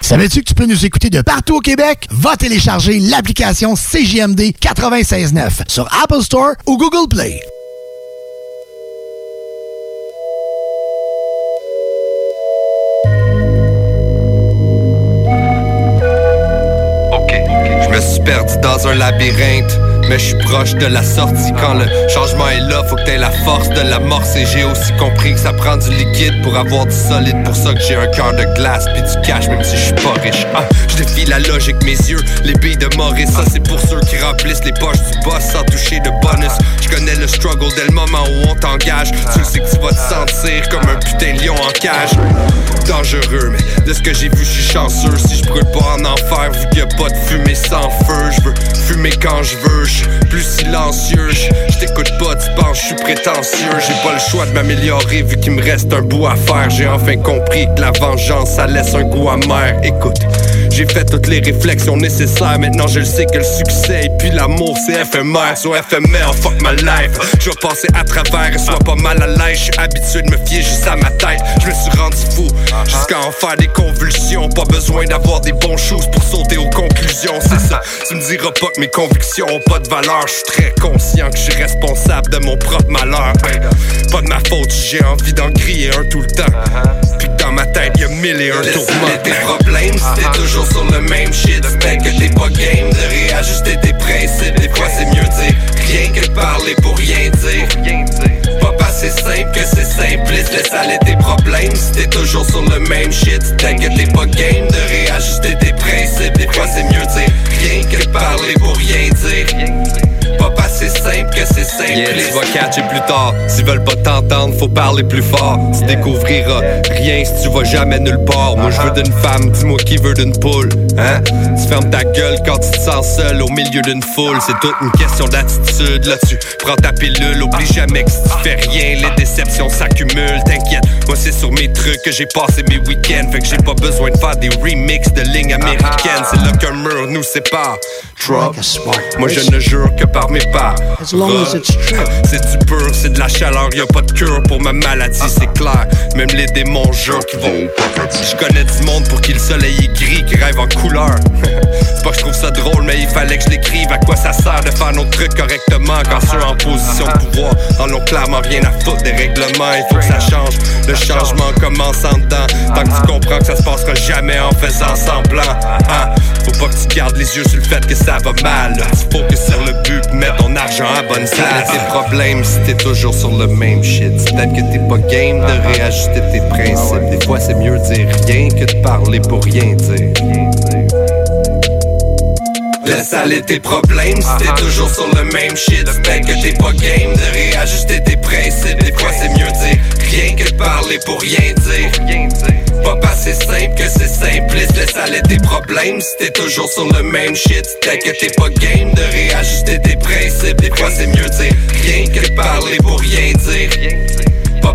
Savais-tu que tu peux nous écouter de partout au Québec? Va télécharger l'application CJMD 96.9 sur Apple Store ou Google Play.
Ok, je me suis perdu dans un labyrinthe. Mais je suis proche de la sortie quand le changement est là, faut que t'aies la force de l'amorcer. J'ai aussi compris que ça prend du liquide pour avoir du solide. Pour ça que j'ai un cœur de glace puis du cash, même si je suis pas riche. Ah, je défie la logique, mes yeux, les billes de Maurice. Ça c'est pour ceux qui remplissent les poches du boss sans toucher de bonus. Je connais le struggle dès le moment où on t'engage. Tu sais que tu vas te sentir comme un putain lion en cage. Dangereux, mais de ce que j'ai vu, je suis chanceux. Si je brûle pas en enfer, vu qu'il y a pas de fumée sans feu, je veux fumer quand je veux. Plus silencieux, je t'écoute pas, tu penses je suis prétentieux. J'ai pas le choix de m'améliorer vu qu'il me reste un bout à faire. J'ai enfin compris que la vengeance, ça laisse un goût amer. Écoute, j'ai fait toutes les réflexions nécessaires. Maintenant, je le sais que le succès et puis l'amour, c'est éphémère. So éphémère, fuck my life. Je vais passer à travers et sois pas mal à l'aise. Je suis habitué de me fier juste à ma tête. Je me suis rendu fou jusqu'à en faire des convulsions. Pas besoin d'avoir des bons choses pour sauter aux conclusions. C'est ça, tu me diras pas que mes convictions ont pas de valeur. Je suis très conscient que je suis responsable de mon propre malheur. Pas de ma faute, j'ai envie d'en griller un tout le temps. Puis que dans ma tête, y a mille et un tourments. tes problèmes, si t'es toujours sur le même shit, c'est que t'es pas game de réajuster tes principes. Des fois, c'est mieux dire rien que parler pour rien dire. Pas passer simple que c'est simpliste, laisse aller tes problèmes. Si t'es toujours sur le même shit, c'est que t'es pas game de réajuster tes principes. Des fois, c'est mieux dire rien que parler pour rien dire. Passer simple que c'est Yeah, tu vas catcher plus tard. S'ils veulent pas t'entendre, faut parler plus fort. Tu découvriras rien si tu vas jamais nulle part. Moi, je veux d'une femme, dis-moi qui veut d'une poule. Hein? Tu fermes ta gueule quand tu te sens seul au milieu d'une foule. C'est toute une question d'attitude. Là, tu prends ta pilule. Oublie jamais que si tu fais rien, les déceptions s'accumulent. T'inquiète, moi, c'est sur mes trucs que j'ai passé mes week-ends. Fait que j'ai pas besoin de faire des remixes de lignes américaines. C'est là qu'un mur nous sépare. Drop. Moi, je ne jure que par pas. C'est du pur, c'est de la chaleur, y a pas de cure pour ma maladie, c'est clair. Même les démons jurent qu'ils vont. Je connais du monde pour qui le soleil est gris, qui rêve en couleur. c'est pas que je trouve ça drôle, mais il fallait que je l'écrive. À quoi ça sert de faire nos trucs correctement quand ceux en position de pouvoir en ont clairement rien à foutre des règlements. Il faut que ça change. Le changement commence en dedans. Tant que tu comprends que ça se passera jamais en faisant semblant. Hein? Faut pas que tu gardes les yeux sur le fait que ça va mal. Faut que sur le but, mets ton argent à bonne salle. tes problèmes si t'es toujours sur le même shit. Peut-être que t'es pas game de réajuster tes principes. Des fois, c'est mieux dire rien que de parler pour rien dire. Laisse aller tes problèmes si t'es toujours sur le même shit. Peut-être que t'es pas game de réajuster tes principes. Des fois, c'est mieux dire rien que de parler pour rien dire. Pas assez simple que c'est simpliste. Laisse aller tes problèmes si t'es toujours sur le même shit. Peut-être que t'es pas game de réajuster tes principes. Des fois, c'est mieux dire rien que de parler pour rien dire. Pas